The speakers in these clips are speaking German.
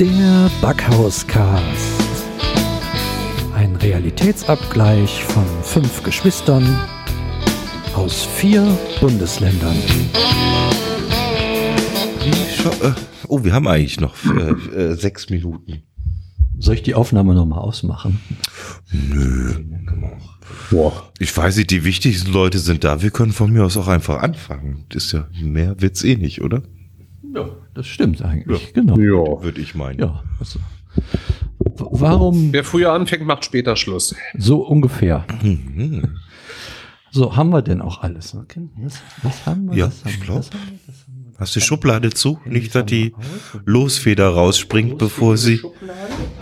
Der Backhauscast. Ein Realitätsabgleich von fünf Geschwistern aus vier Bundesländern. Äh, oh, wir haben eigentlich noch äh, äh, sechs Minuten. Soll ich die Aufnahme nochmal ausmachen? Nö. Boah. Ich weiß nicht, die wichtigsten Leute sind da. Wir können von mir aus auch einfach anfangen. Das ist ja mehr wird's eh nicht, oder? Ja, das stimmt eigentlich. Ja. Genau. Ja, würde ich meinen. Ja. Also. Warum Wer früher anfängt, macht später Schluss. so ungefähr? Mhm. So, haben wir denn auch alles? Okay, Was, was haben wir? Ja, haben ich wir, glaub. was haben wir, was haben wir? Hast du die Schublade zu? Nicht, dass die Losfeder rausspringt, bevor sie.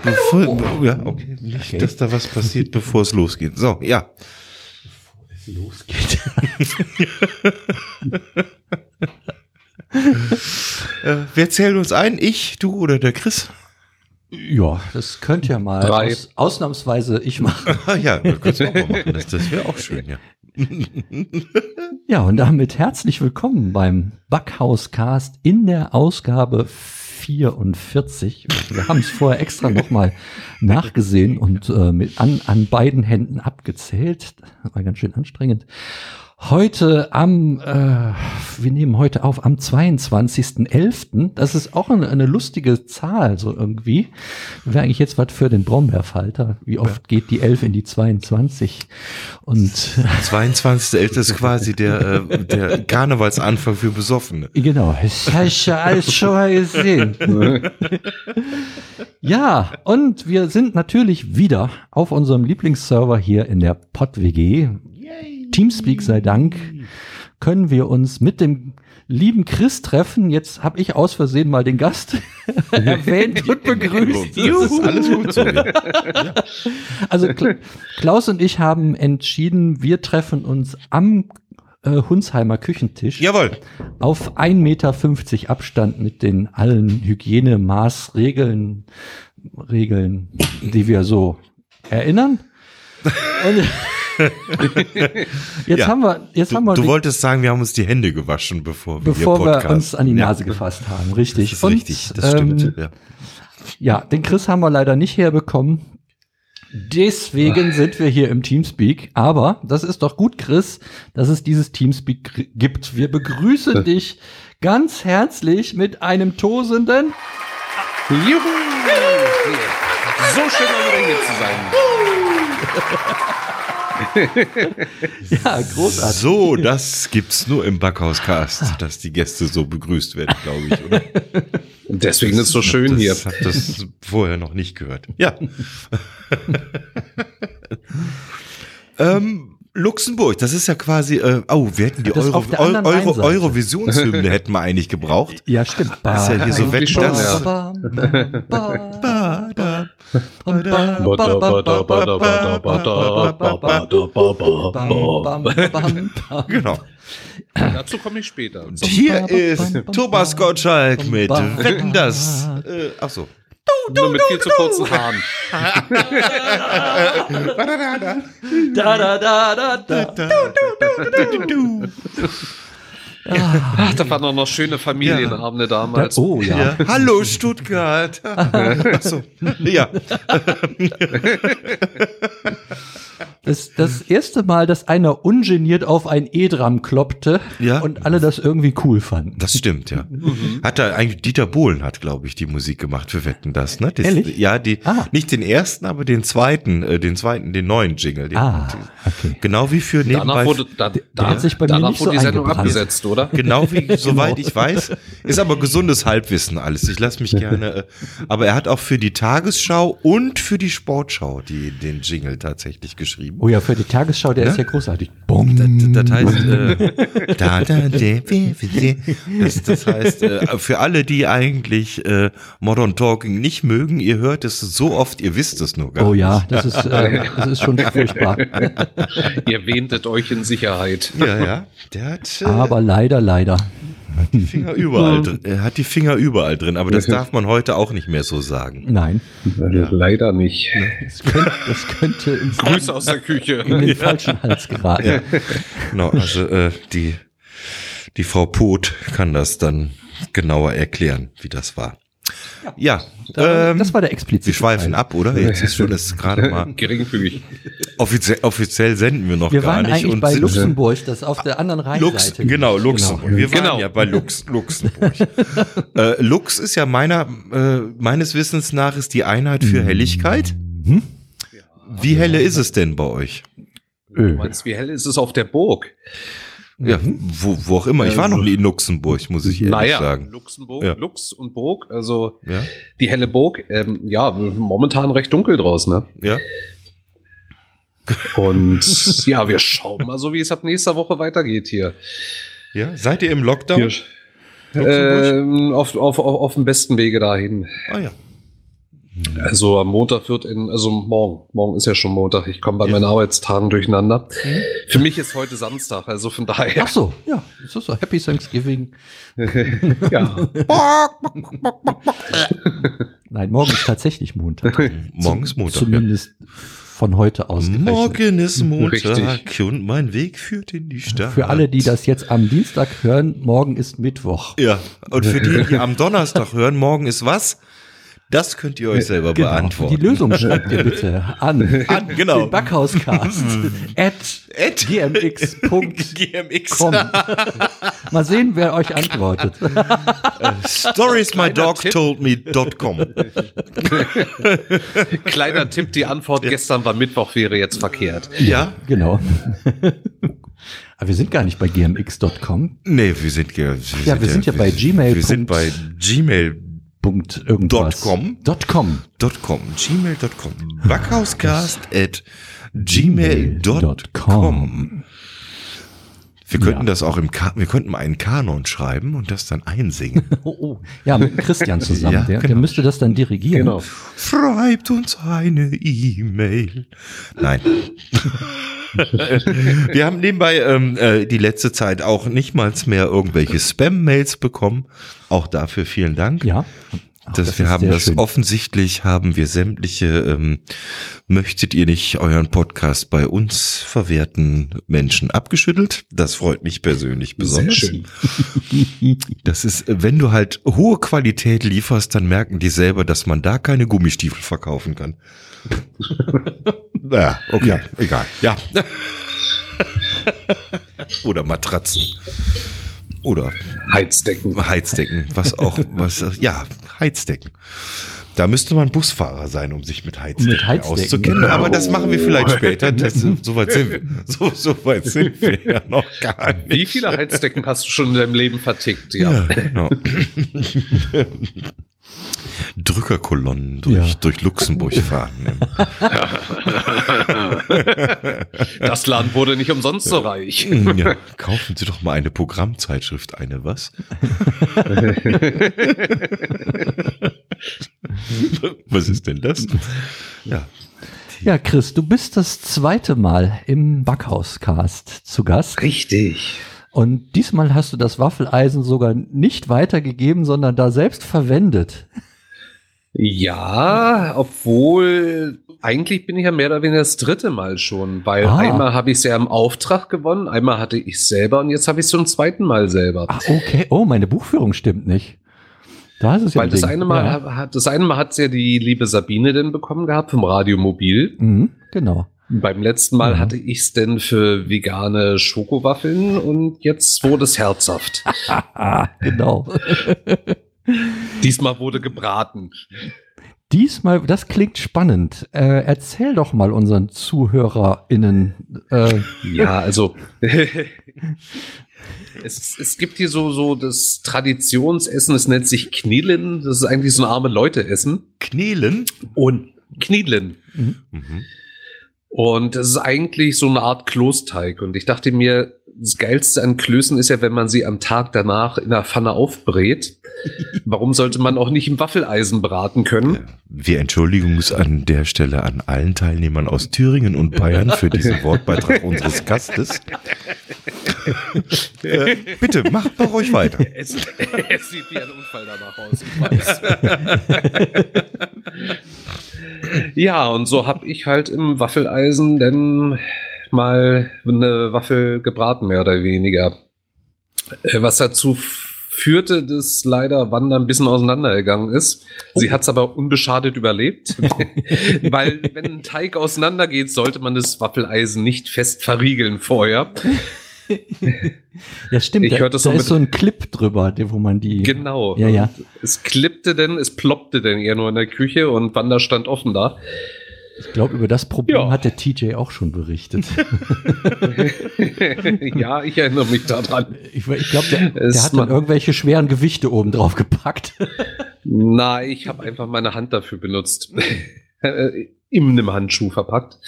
Bevor, ja, okay. Nicht, dass da was passiert, bevor es losgeht. So, ja. losgeht. Äh, wer zählt uns ein? Ich, du oder der Chris? Ja, das könnt ihr mal aus, ausnahmsweise ich machen. Ah, ja, das kannst du auch mal machen. Das, das wäre auch schön, ja. Ja, und damit herzlich willkommen beim Backhauscast in der Ausgabe 44. Wir haben es vorher extra nochmal nachgesehen und äh, mit an, an beiden Händen abgezählt. Das war ganz schön anstrengend. Heute am, äh, wir nehmen heute auf am 22.11. Das ist auch eine, eine lustige Zahl, so irgendwie. Wäre eigentlich jetzt was für den Brombeerfalter. Wie oft geht die 11 in die 22? Und 22.11. ist quasi der, äh, der Karnevalsanfang für Besoffene. Genau, das habe ich ja alles schon mal gesehen. ja, und wir sind natürlich wieder auf unserem Lieblingsserver hier in der PodWG. Teamspeak sei Dank können wir uns mit dem lieben Chris treffen. Jetzt habe ich aus Versehen mal den Gast erwähnt und begrüßt. Das ist alles gut so. Ja. Also Kla Klaus und ich haben entschieden, wir treffen uns am äh, Hunsheimer Küchentisch Jawohl. auf 1,50 Meter Abstand mit den allen Hygienemaßregeln, Regeln, die wir so erinnern. Und jetzt Ja. haben wir, jetzt haben Du, wir, du wolltest sagen, wir haben uns die Hände gewaschen, bevor wir bevor hier wir uns an die Ja. Nase gefasst haben, richtig. Das ist Und, richtig, das stimmt. ähm, ja. Ja, den Chris haben wir leider nicht herbekommen. Deswegen sind wir hier im Teamspeak. Aber das ist doch gut, Chris, dass es dieses Teamspeak gibt. Wir begrüßen dich ganz herzlich mit einem tosenden. Juhu! So schön, mal wieder hier zu sein. Ja, großartig. So, das gibt's nur im Backhauscast, dass die Gäste so begrüßt werden, glaube ich, oder? Und deswegen ist es so schön das, hier. Ich habe das vorher noch nicht gehört. Ja. ähm, Luxemburg, das ist ja quasi, äh, oh, wir hätten die Das Euro, Euro, Rheinseite. Eurovisionshymne hätten wir eigentlich gebraucht. Ja, stimmt. Das ist ja hier so schon, das. bam, bam, Ba, Genau. Dazu komme ich später. Hier ist Thomas Gottschalk mit Wetten das. Äh, ach so. Nur mit viel zu kurzen Haaren. Da, da, da, da, da. Ach, da waren doch noch schöne Familienabende damals. Oh ja. Ja. Hallo Stuttgart. Ach so. Ja. Das, das erste Mal, dass einer ungeniert auf ein E-Dram kloppte Ja. und alle das irgendwie cool fanden. Das stimmt, ja. Hat da eigentlich Dieter Bohlen hat, glaube ich, die Musik gemacht für Wetten das, ne? Das, Ehrlich? Ja, die Ah. nicht den ersten, aber den zweiten, äh, den zweiten, den neuen Jingle. Den, Ah, okay. Genau wie für Danach nebenbei. wurde, da, da, hat sich bei mir danach nicht wurde so die Sendung abgesetzt, oder? Genau wie, soweit ich weiß, ist aber gesundes Halbwissen alles. Ich lasse mich gerne, äh, aber er hat auch für die Tagesschau und für die Sportschau die, den Jingle tatsächlich geschrieben. Oh ja, für die Tagesschau, der Ne? ist ja großartig. Bumm. Das, das heißt, äh, da, da, de, de, de. das, das heißt, äh, für alle, die eigentlich äh, Modern Talking nicht mögen, ihr hört es so oft, ihr wisst es nur gar Oh nicht. ja, das ist, äh, das ist schon furchtbar. Ihr wähntet euch in Sicherheit. Ja, ja. Der hat, äh, Aber leider, leider. Die Finger überall drin. Er hat die Finger überall drin, aber das darf man heute auch nicht mehr so sagen. Nein, Leider nicht. das könnte, das könnte ins, Grüße aus der Küche. in den falschen Hals geraten. Ja. Genau, also äh, die, die Frau Poth kann das dann genauer erklären, wie das war. Ja, Da, ähm, das war der explizite wir schweifen Teil. ab, oder? Jetzt ist schon das gerade mal Geringfügig. offiziell, offiziell senden wir noch Wir gar waren nicht. eigentlich und bei sind- Luxemburg, das auf der anderen Lux, Rheinseite. genau, Luxemburg. Wir waren Genau. ja bei Lux, Luxemburg. äh, Lux ist ja meiner, äh, meines Wissens nach ist die Einheit für Helligkeit. Mhm. Wie helle ist es denn bei euch? Du meinst, wie hell ist es auf der Burg? Ja, wo, wo auch immer. Ich war noch nie in Luxemburg, muss ich ehrlich naja, sagen. Luxemburg, Ja. Lux und Burg, also Ja, die helle Burg, ähm, ja, momentan recht dunkel draußen, ne? ja. Und ja, wir schauen mal so, wie es ab nächster Woche weitergeht hier. ja. Seid ihr im Lockdown? hier ähm, auf, auf, auf, auf dem besten Wege dahin. Ah ja. Also am Montag wird in, also morgen, morgen ist ja schon Montag, ich komme bei Ja. meinen Arbeitstagen durcheinander. Für mich ist heute Samstag, also von daher. Ach so, ja, das ist so. Happy Thanksgiving. ja. Nein, morgen ist tatsächlich Montag. Morgen ist Montag. Zumindest von heute aus. Ja. Morgen ist Montag Richtig. und mein Weg führt in die Stadt. Für alle, die das jetzt am Dienstag hören, morgen ist Mittwoch. Ja, und für die, die am Donnerstag hören, morgen ist was? Das könnt ihr euch selber Genau. beantworten. Die Lösung schreibt ihr bitte an. An, genau. Den Backhauscast at At gmx.com. GMX. Mal sehen, wer euch antwortet. Stories my dog Tipp. told me.com. Kleiner Tipp, die Antwort gestern war Mittwoch, wäre jetzt verkehrt. Ja? Genau. Aber wir sind gar nicht bei gmx.com. Nee, wir sind, ja- wir Ja, wir sind ja bei gmail. Wir sind bei gmail.com. Punkt irgendwas. .com? Dot .com. Gmail.com. Backhauscast at gmail.com. Wir könnten Ja. das auch im Ka wir könnten mal einen Kanon schreiben und das dann einsingen. Oh, oh. Ja, mit Christian zusammen. Ja, der, der genau. müsste das dann dirigieren. Genau. Schreibt uns eine E-Mail. Nein. Wir haben nebenbei ähm, äh, die letzte Zeit auch nicht mal mehr irgendwelche Spam-Mails bekommen. Auch dafür vielen Dank. Ja. Ach, dass das wir haben das schön. offensichtlich haben wir sämtliche ähm, möchtet ihr nicht euren Podcast bei uns verwerten Menschen abgeschüttelt. Das freut mich persönlich besonders. Sehr schön. Das ist, äh, wenn du halt hohe Qualität lieferst, dann merken die selber, dass man da keine Gummistiefel verkaufen kann. ja, okay, egal. Ja. Oder Matratzen. Oder Heizdecken. Heizdecken, was auch, was, ja, Heizdecken. Da müsste man Busfahrer sein, um sich mit Heizdecken, Mit Heizdecken. auszukennen. Aber das machen wir vielleicht später. Das, so weit sind wir. So, so weit sind wir ja noch gar nicht. Wie viele Heizdecken hast du schon in deinem Leben vertickt? Ja. Ja, genau. Drückerkolonnen durch, Ja. durch Luxemburg fahren. Das Land wurde nicht umsonst so reich. Ja, kaufen Sie doch mal eine Programmzeitschrift, eine was? was ist denn das? Ja, Ja, Chris, du bist das zweite Mal im Backhauscast zu Gast. Richtig. Und diesmal hast du das Waffeleisen sogar nicht weitergegeben, sondern da selbst verwendet. Ja, obwohl eigentlich bin ich ja mehr oder weniger das dritte Mal schon, weil Ah. einmal habe ich es ja im Auftrag gewonnen, einmal hatte ich es selber und jetzt habe ich es zum zweiten Mal selber. Ach, okay. Oh, meine Buchführung stimmt nicht. Da ist es ja weil ein das Ding. eine Mal Ja. hat das eine Mal hat ja die liebe Sabine denn bekommen gehabt vom Radio Mobil. Mhm, genau. Beim letzten Mal Mhm. hatte ich es denn für vegane Schokowaffeln und jetzt wurde es herzhaft. Genau. Diesmal wurde gebraten. Diesmal, das klingt spannend. Äh, erzähl doch mal unseren ZuhörerInnen. Äh, Ja, also es, es gibt hier so, so das Traditionsessen, es nennt sich Knillen. Das ist eigentlich so ein arme Leute-Essen. Knelen. Und Knillen. Mhm. Und das ist eigentlich so eine Art Klosteig. Und ich dachte mir, das Geilste an Klößen ist ja, wenn man sie am Tag danach in der Pfanne aufbrät. Warum sollte man auch nicht im Waffeleisen braten können? Wir entschuldigen uns an der Stelle an allen Teilnehmern aus Thüringen und Bayern für diesen Wortbeitrag unseres Gastes. äh, bitte, macht doch ruhig weiter. Es, es sieht wie ein Unfall danach aus. Ich weiß. ja, und so habe ich halt im Waffeleisen dann mal eine Waffel gebraten, mehr oder weniger. Äh, Was dazu führte, dass leider Wanda ein bisschen auseinandergegangen ist. Sie hat es aber unbeschadet überlebt, weil wenn ein Teig auseinandergeht, sollte man das Waffeleisen nicht fest verriegeln vorher. Ja, stimmt. Ich da das da so ist mit- so ein Clip drüber, wo man die. Genau. Ja, ja. Es klippte denn, es ploppte denn eher nur in der Küche und Wanda stand offen da. Ich glaube, über das Problem Ja. hat der TJ auch schon berichtet. ja, ich erinnere mich daran. Ich, ich glaube, der, der hat dann irgendwelche schweren Gewichte oben drauf gepackt. Na, ich habe einfach meine Hand dafür benutzt. In einem Handschuh verpackt.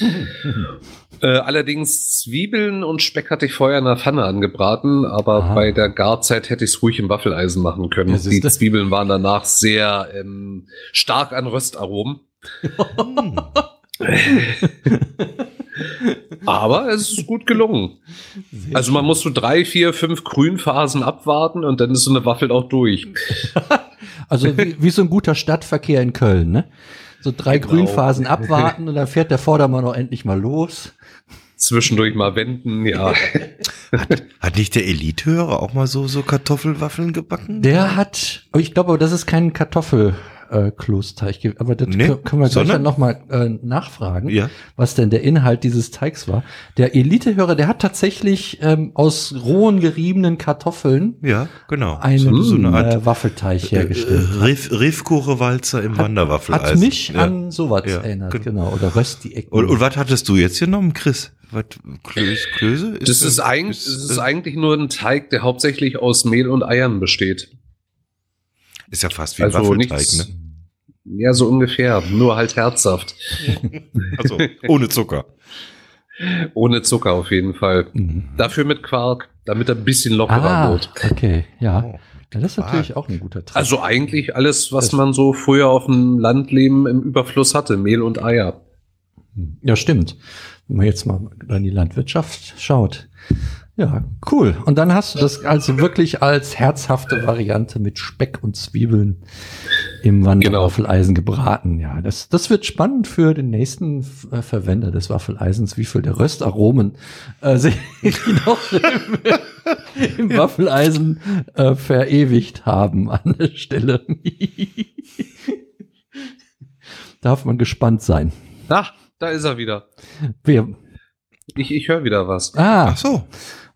äh, allerdings Zwiebeln und Speck hatte ich vorher in der Pfanne angebraten, aber Aha. bei der Garzeit hätte ich es ruhig im Waffeleisen machen können. Ja, Die. Zwiebeln waren danach sehr ähm, stark an Röstaromen. Aber es ist gut gelungen. Also man muss so drei, vier, fünf Grünphasen abwarten und dann ist so eine Waffel auch durch. Also wie, wie so ein guter Stadtverkehr in Köln, ne? So drei Genau. Grünphasen abwarten und dann fährt der Vordermann auch endlich mal los. Zwischendurch mal wenden, ja. Hat nicht der Elite-Hörer auch mal so, so Kartoffelwaffeln gebacken? Der hat, ich glaube, aber das ist kein Kartoffelklosteig, äh, aber das Nee, können wir gleich dann nochmal äh, nachfragen, Ja. was denn der Inhalt dieses Teigs war. Der Elitehörer, der hat tatsächlich ähm, aus rohen geriebenen Kartoffeln Ja, genau. einen so, so eine Art äh, Waffelteig hergestellt. äh, Riff, Riffkuchenwalzer im Wanderwaffeleisen. Hat mich ja. an sowas Ja, erinnert, gen- genau. Oder Rösti-Ecken. Und, und was hattest du jetzt genommen, Chris? Was, Klöse? Klöse? Das ist, eigentlich, das ist eigentlich nur ein Teig, der hauptsächlich aus Mehl und Eiern besteht. Ist ja fast wie ein Also Waffelteig, nichts. ne? Ja, so ungefähr. Nur halt herzhaft. Also ohne Zucker. Ohne Zucker auf jeden Fall. Mhm. Dafür mit Quark, damit er ein bisschen lockerer Ah, wird. okay, ja. Oh. Das ist natürlich auch ein guter Trick. Also eigentlich alles, was Das- man so früher auf dem Landleben im Überfluss hatte. Mehl und Eier. Ja, stimmt. Wenn man jetzt mal in die Landwirtschaft schaut. Ja, cool. Und dann hast du das also wirklich als herzhafte Variante mit Speck und Zwiebeln im Wanderwaffeleisen gebraten. Ja, das, das wird spannend für den nächsten äh, Verwender des Waffeleisens, wie viel der Röstaromen äh, sich noch im, im Waffeleisen äh, verewigt haben an der Stelle. Darf man gespannt sein. Ah, da ist er wieder. Wir, Ich, ich höre wieder was. ah, Ach so.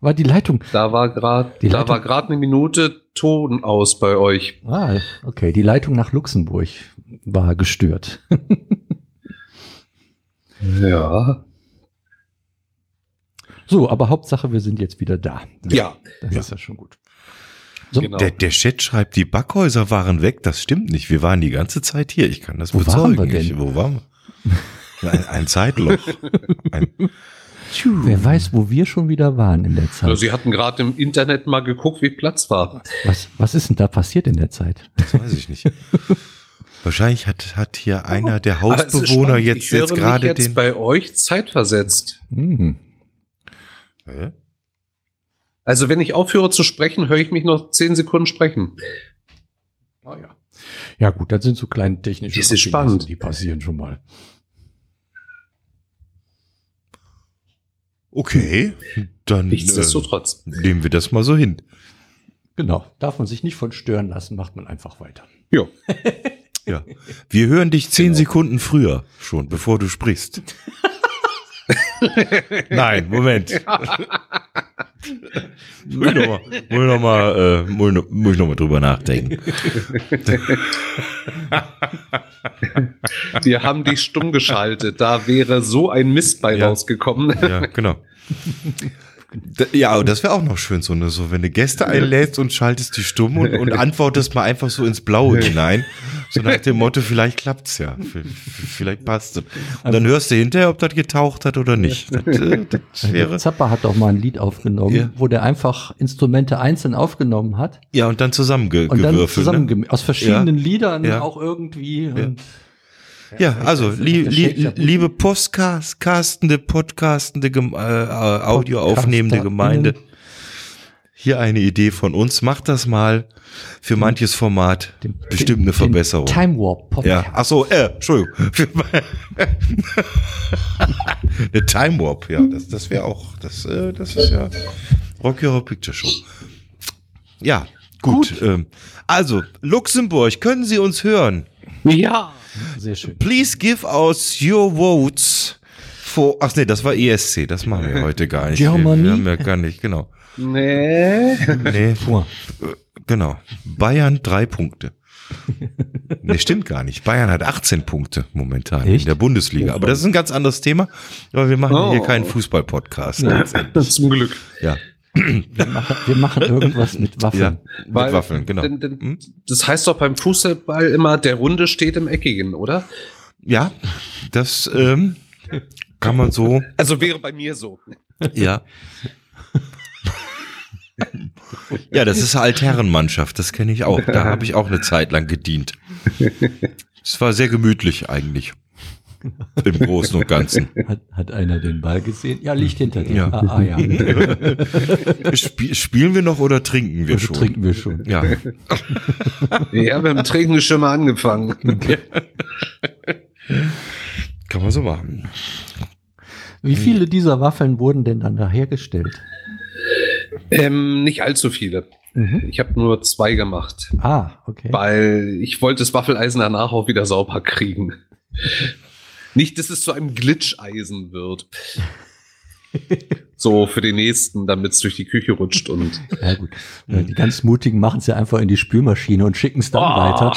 War die Leitung. Da war gerade, Die da Leitung- war gerade eine Minute Ton aus bei euch. Ah, okay, die Leitung nach Luxemburg war gestört. Ja. So, aber Hauptsache, wir sind jetzt wieder da. Ja. Das Ja. ist ja schon gut. So, Genau. Der, der Chat schreibt, die Backhäuser waren weg. Das stimmt nicht. Wir waren die ganze Zeit hier. Ich kann das Wo waren bezeugen. wir denn? Ich, wo waren wir? Ein, ein Zeitloch. Ein, wer weiß, wo wir schon wieder waren in der Zeit. Also Sie hatten gerade im Internet mal geguckt, wie Platz war. Was, was ist denn da passiert in der Zeit? das weiß ich nicht. Wahrscheinlich hat, hat hier einer der es ist Hausbewohner jetzt, ich jetzt gerade jetzt den. bei euch zeitversetzt. Hm. Hä? Also wenn ich aufhöre zu sprechen, höre ich mich noch zehn Sekunden sprechen. Ah, ja. ja gut, das sind so kleine technische Das ist Raffinessen, spannend. Die passieren schon mal. Okay, dann äh, Nichtsdestotrotz. nehmen wir das mal so hin. Genau, darf man sich nicht von stören lassen, macht man einfach weiter. Ja. Ja. Wir hören dich zehn Genau. Sekunden früher schon, bevor du sprichst. Nein, Moment. muss ich noch mal, muss ich noch mal, äh, muss ich noch, muss ich noch mal drüber nachdenken. Wir haben dich stumm geschaltet. Da wäre so ein Mist bei Ja. rausgekommen. Ja, genau. Ja, aber das wäre auch noch schön, so, ne, so wenn du Gäste einlädst und schaltest die stumm und, und antwortest mal einfach so ins Blaue hinein. So nach dem Motto, vielleicht klappt's ja, vielleicht passt es. Und dann hörst du hinterher, ob das getaucht hat oder nicht. Das, äh, das wäre, Zappa hat doch mal ein Lied aufgenommen, Ja. wo der einfach Instrumente einzeln aufgenommen hat ja, und dann und dann zusammengewürfelt. zusammen ne? aus verschiedenen Liedern Ja. auch irgendwie. Und Ja, also li, li, liebe Postcastende, podcastende, Gem- äh, äh, Audio aufnehmende Gemeinde. Hier eine Idee von uns. Macht das mal für manches Format. den- Bestimmt den- eine Verbesserung. Den Time Warp Podcast. Ja, ach so, äh, Entschuldigung. eine Time Warp, ja, das, das wäre auch, das, äh, das ist ja Rocky Horror Picture Show. Ja, Gut. Ähm, also, Luxemburg, können Sie uns hören? Ja. Sehr schön. Please give us your votes for. Ach nee, das war ESC. Das machen wir heute gar nicht. Germany? Wir haben ja gar nicht, genau. Nee. Nee, Vor. genau. Bayern drei Punkte. Nee, stimmt gar nicht. Bayern hat 18 Punkte momentan Echt? in der Bundesliga. Aber das ist ein ganz anderes Thema. Aber wir machen Oh. hier keinen Fußball-Podcast. Zum Glück. Ja. Wir machen, wir machen irgendwas mit Waffen. Ja, mit Weil- Waffeln, genau. Denn, denn, Hm? Das heißt doch beim Fußball immer, der Runde steht im Eckigen, oder? Ja, das ähm, kann man so. Also wäre bei mir so. Ja. Ja, das ist eine Altherrenmannschaft, das kenne ich auch. Da habe ich auch eine Zeit lang gedient. Es war sehr gemütlich eigentlich. Im Großen und Ganzen. Hat, hat einer den Ball gesehen? Ja, liegt hinter dir. Ja. Ah, ah, ja. Spie spielen wir noch oder trinken wir Also schon? trinken wir schon. Ja. Ja, wir haben Trinken schon mal angefangen. Kann man so machen. Wie viele dieser Waffeln wurden denn dann da hergestellt? ähm, nicht allzu viele. Mhm. Ich habe nur zwei gemacht, Ah, okay. weil ich wollte das Waffeleisen danach auch wieder sauber kriegen. Nicht, dass es zu einem Glitscheisen wird. So für den nächsten, damit es durch die Küche rutscht und Ja, gut. Ja, Die ganz Mutigen machen es ja einfach in die Spülmaschine und schicken es dann Oh. weiter.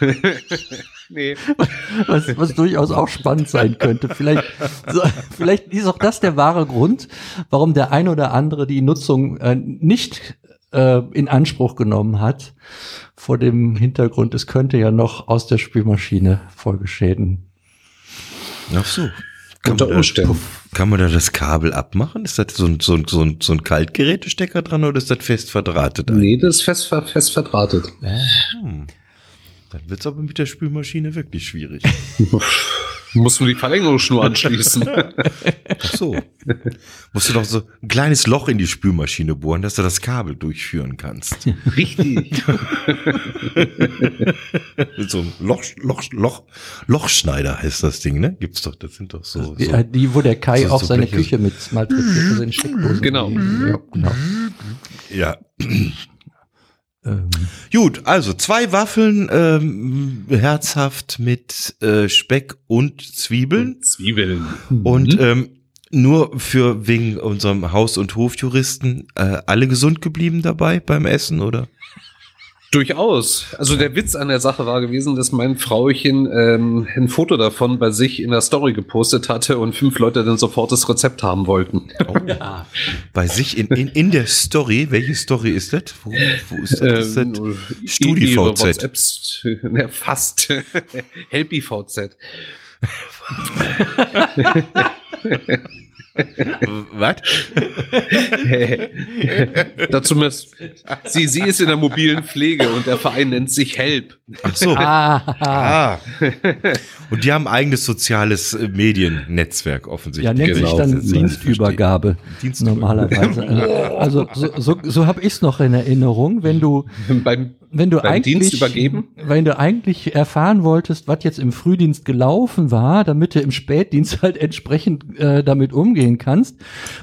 nee. Was, was durchaus auch spannend sein könnte. Vielleicht, so, vielleicht ist auch das der wahre Grund, warum der ein oder andere die Nutzung äh, nicht äh, in Anspruch genommen hat. Vor dem Hintergrund, es könnte ja noch aus der Spülmaschine Folgeschäden. Ach so. Kann Unter man, da, Umständen. kann man da das Kabel abmachen? Ist das so ein, so ein, so ein, so ein Kaltgerätestecker dran oder ist das fest verdrahtet? Nee, das ist fest, fest verdrahtet. Hm. Dann wird's aber mit der Spülmaschine wirklich schwierig. Musst du die Verlängerungsschnur anschließen. Ach so. Musst du doch so ein kleines Loch in die Spülmaschine bohren, dass du das Kabel durchführen kannst. Richtig. Mit so einem Loch, Loch, Loch, Lochschneider heißt das Ding, ne? Gibt's doch, das sind doch so. Die, so. äh, die, wo der Kai so- auch so seine Bleche. Küche mit malträtiert, also in Steckdosen. Genau. Ja, genau. Ja. Ähm, Gut, also zwei Waffeln, ähm, herzhaft mit äh, Speck und Zwiebeln. Zwiebeln. Und ähm, nur für wegen unserem Haus- und Hofjuristen äh, alle gesund geblieben dabei beim Essen, oder? Durchaus. Also der Witz an der Sache war gewesen, dass mein Frauchen ähm, ein Foto davon bei sich in der Story gepostet hatte und fünf Leute dann sofort das Rezept haben wollten. ja. Bei sich in, in, in der Story, welche Story ist das? Wo, wo ist das? Ist das Ähm, StudiVZ. ne, fast. HelpyVZ. was? Dazu muss, sie, sie ist in der mobilen Pflege und der Verein nennt sich Help. Ach so. Ah, Ah. Und die haben ein eigenes soziales äh, Mediennetzwerk offensichtlich. ja, nennt sich Genau. dann Das ist- Dienstübergabe. Dienstübergabe. Normalerweise. Äh, Also so, so, so habe ich es noch in Erinnerung, wenn du Beim, wenn du Beim eigentlich Dienst übergeben? wenn du eigentlich erfahren wolltest, was jetzt im Frühdienst gelaufen war, damit du im Spätdienst halt entsprechend äh, damit umgehen kannst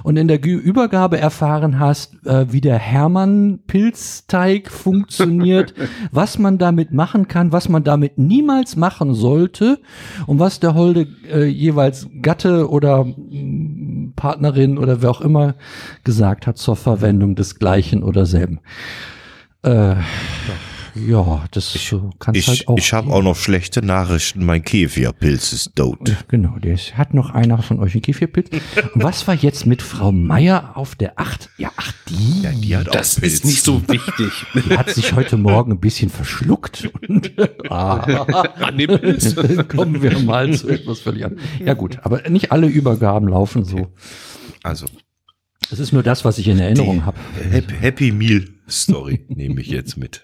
und in der Übergabe erfahren hast, äh, wie der Hermann Pilzteig funktioniert, was man damit machen kann, was man damit niemals machen sollte und was der holde äh, jeweils Gatte oder mm, Partnerin oder wer auch immer gesagt hat zur Verwendung des gleichen oder selben. Äh, ja, das so kann's Ich, halt auch. ich habe auch noch schlechte Nachrichten. Mein Käfirpilz ist tot. Genau, der ist, hat noch einer von euch einen Käfirpilz. Und was war jetzt mit Frau Meier auf der Acht? Ja, ach, die, Ja, die hat das auch Pilz. ist nicht so wichtig. die hat sich heute Morgen ein bisschen verschluckt. Und, ah, Annippelt. kommen wir mal zu etwas völlig anderem. Ja gut, aber nicht alle Übergaben laufen so. Also, Das ist nur das, was ich in Erinnerung habe. Happy, Happy Meal Story nehme ich jetzt mit.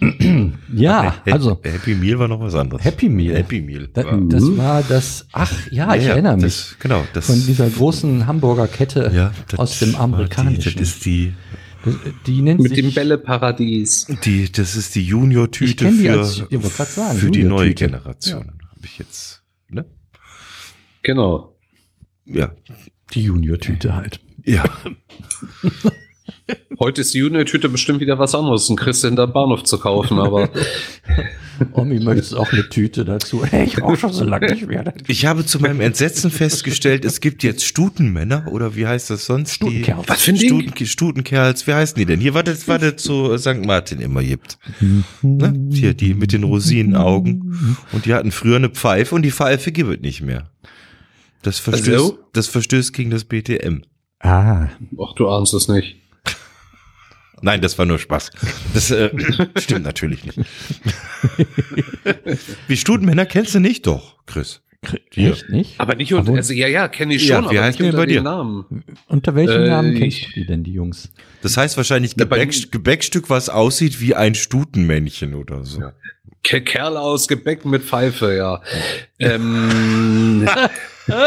Ja, Happy- also Happy Meal war noch was anderes. Happy Meal. Happy Meal. Da, war- das war das, ach ja, ich Ja, ja, erinnere mich. Das, genau, das von dieser großen Hamburger Kette ja, aus dem amerikanischen. Die, das ist die, Das- die nennt Mit sich, dem Bälleparadies. die, das ist die Junior-Tüte für, als- sagen, für die neue. Generation. Habe ich jetzt, ne? Genau. Ja. die Junior-Tüte halt. Ja. Heute ist die Junior-Tüte bestimmt wieder was anderes, ein kriegst du hinter Bahnhof zu kaufen, aber Omi, möchtest du auch eine Tüte dazu? Hey, ich rauche schon so lange nicht mehr. Ich habe zu meinem Entsetzen festgestellt, es gibt jetzt Stutenmänner oder wie heißt das sonst? Stutenkerls. Die, Was für ein? Stuten, Stutenkerls, wie heißen die denn? Hier, was es, was es zu St. Martin immer gibt. Ne? Hier, die mit den Rosinenaugen. Und die hatten früher eine Pfeife und die Pfeife gibt es nicht mehr. Das verstößt, Also? das verstößt gegen das BTM. Ah, ach, du ahnst es nicht. Nein, das war nur Spaß. Das äh, stimmt natürlich nicht. Wie Stutenmänner kennst du nicht doch, Chris. Hier. echt nicht? Aber nicht unter, also ja, ja, kenne ich Ja, schon, wie aber nicht unter bei dir? Namen. Unter welchem Äh, Namen kennst ich- du die denn, die Jungs? Das heißt wahrscheinlich Ja, Gebäck, Gebäckstück, was aussieht wie ein Stutenmännchen oder so. Ja. Ke- Kerl aus Gebäck mit Pfeife, ja. ähm,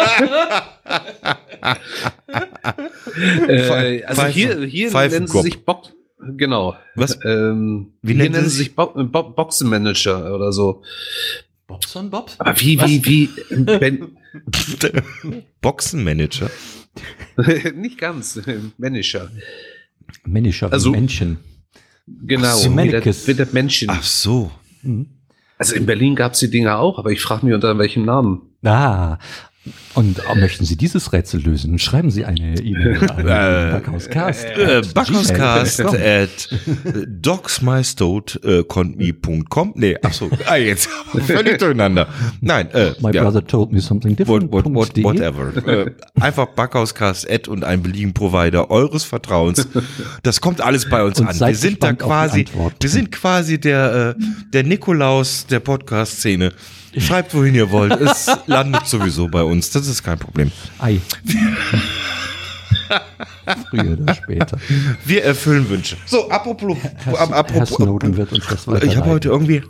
äh, also hier, hier nennen sie sich Box, genau. Was? Ähm, Wie hier nennen nennen sie sich Bo Bo Boxenmanager oder so. Bobson Bobs? Aber wie, wie, wie, ben, Boxenmanager. nicht ganz, äh, Manager. Wie Also- Männchen. Genau, Ach so. wie, das, wie das Männchen. Ach so. Mhm. Also in Berlin gab es die Dinger auch, aber ich frage mich unter welchem Namen. Ah, und äh, möchten Sie dieses Rätsel lösen? Schreiben Sie eine E-Mail an Äh, Backhauscast. Äh, Backhauscast at dogsmystode.com. Nee, ach so. Ah, jetzt völlig durcheinander. Nein, äh, My ja. brother told me something What, different. what, what, .de. whatever. äh, einfach Backhauscast Ad und ein beliebigen Provider eures Vertrauens. Das kommt alles bei uns Und an. Wir sind da quasi, wir sind quasi der, äh, der Nikolaus der Podcast-Szene. Schreibt, wohin ihr wollt. Es landet sowieso bei uns. Das ist kein Problem. Ei. Früher oder später. Wir erfüllen Wünsche. So, apropos, Herr, ap- Herr apropos, Snowden wird uns das ich habe heute irgendwie,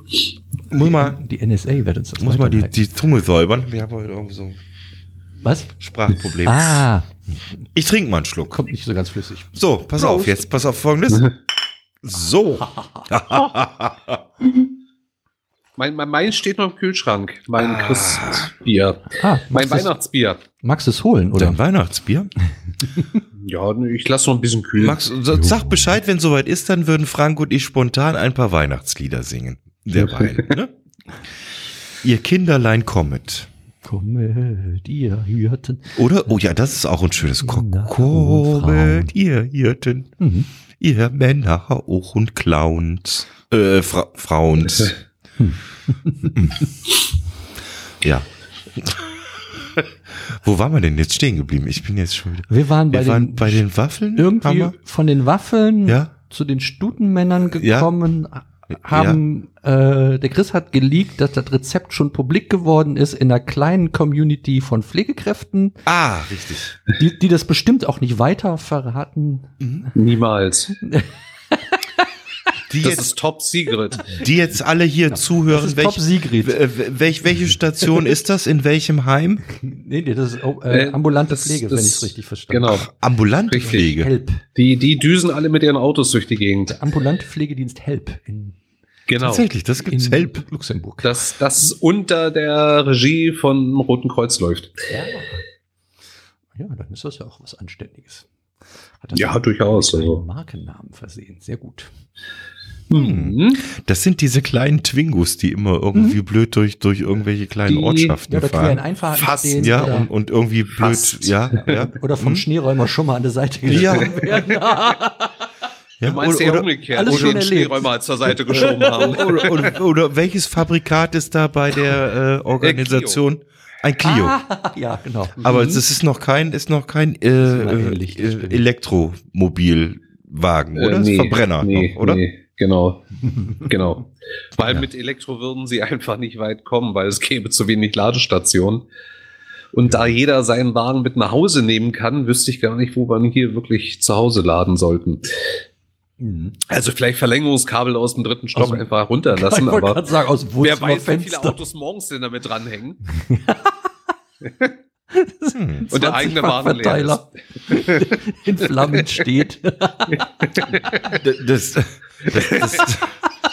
muss mal, Die NSA wird uns das muss mal die, die Zunge säubern. Wir haben heute irgendwie so Was? Sprachproblem. Ah, Ich trinke mal einen Schluck. kommt nicht so ganz flüssig. So, pass auf, jetzt pass auf folgendes. So. Mein, mein, mein steht noch im Kühlschrank. Mein Christbier. Ah, Mein Weihnachtsbier. Magst du es holen, oder? Dein Weihnachtsbier? Ja, ich lasse noch ein bisschen kühlen. Max, sag Bescheid, wenn soweit ist, dann würden Frank und ich spontan ein paar Weihnachtslieder singen. Derweil, ne? Ihr Kinderlein kommet. Kommet, ihr Hirten. Oder? Oh ja, das ist auch ein schönes Ko. Kommet, ihr Hirten. Mhm. Ihr Männer auch und Clowns. Äh, Fra Frauens. ja. Wo waren wir denn jetzt stehen geblieben? Ich bin jetzt schon wieder. Wir waren bei Wir den, waren bei den Waffeln? irgendwie Haben wir? von den Waffeln Ja. zu den Stutenmännern Ja. gekommen. Haben, äh, der Chris hat geleakt, dass das Rezept schon publik geworden ist in einer kleinen Community von Pflegekräften, Ah, richtig. die, die das bestimmt auch nicht weiter verraten. Niemals. Die Das jetzt, ist Top Secret. die jetzt alle hier Das zuhören. ist welch, Top Sigrid. w- welch, welche Station ist das? In welchem Heim? Nee, nee, das ist oh, äh, Äh, ambulante das- Pflege, das- wenn ich es richtig verstanden Genau. Ambulante Richtig. Pflege. Help. Die, die düsen alle mit ihren Autos durch die Gegend. Ambulante Pflegedienst Help in, Genau. Tatsächlich, das gibt's. in Help. Luxemburg. Das, das unter der Regie von Roten Kreuz läuft. Ja, dann ist das ja auch was Anständiges. Hat das Ja, durchaus, also. Markennamen versehen. Sehr gut. Mhm. Das sind diese kleinen Twingos, die immer irgendwie blöd durch, durch irgendwelche kleinen Die- Ortschaften Ja, oder quer in fahren. Einfahrten Fast, stehen. Ja, oder, und, und irgendwie blöd, Fast. ja, ja. oder vom Schneeräumer schon mal an der Seite Ja. geschoben werden. ja Du meinst oder, ja oder, umgekehrt, alles wo schon den. Schneeräumer zur Seite geschoben haben. oder, oder, oder welches Fabrikat ist da bei der äh, Organisation? Ein Clio. Ah, ja, genau. Aber das ist noch kein, ist noch kein äh, äh, äh. Elektromobilwagen, oder? Äh, das nee, Verbrenner nee, noch, oder? Nee, genau. genau. Weil mit Elektro würden sie einfach nicht weit kommen, weil es gäbe zu wenig Ladestationen. Und da jeder seinen Wagen mit nach Hause nehmen kann, wüsste ich gar nicht, wo wir ihn hier wirklich zu Hause laden sollten. Mhm. Also vielleicht Verlängerungskabel aus dem dritten Stock dem- einfach runterlassen, aber sagen, wer weiß, wie viele. Autos morgens denn damit dranhängen. Hm. Und der eigene Wagen leer Verteiler in Flammen steht. Das, das, das,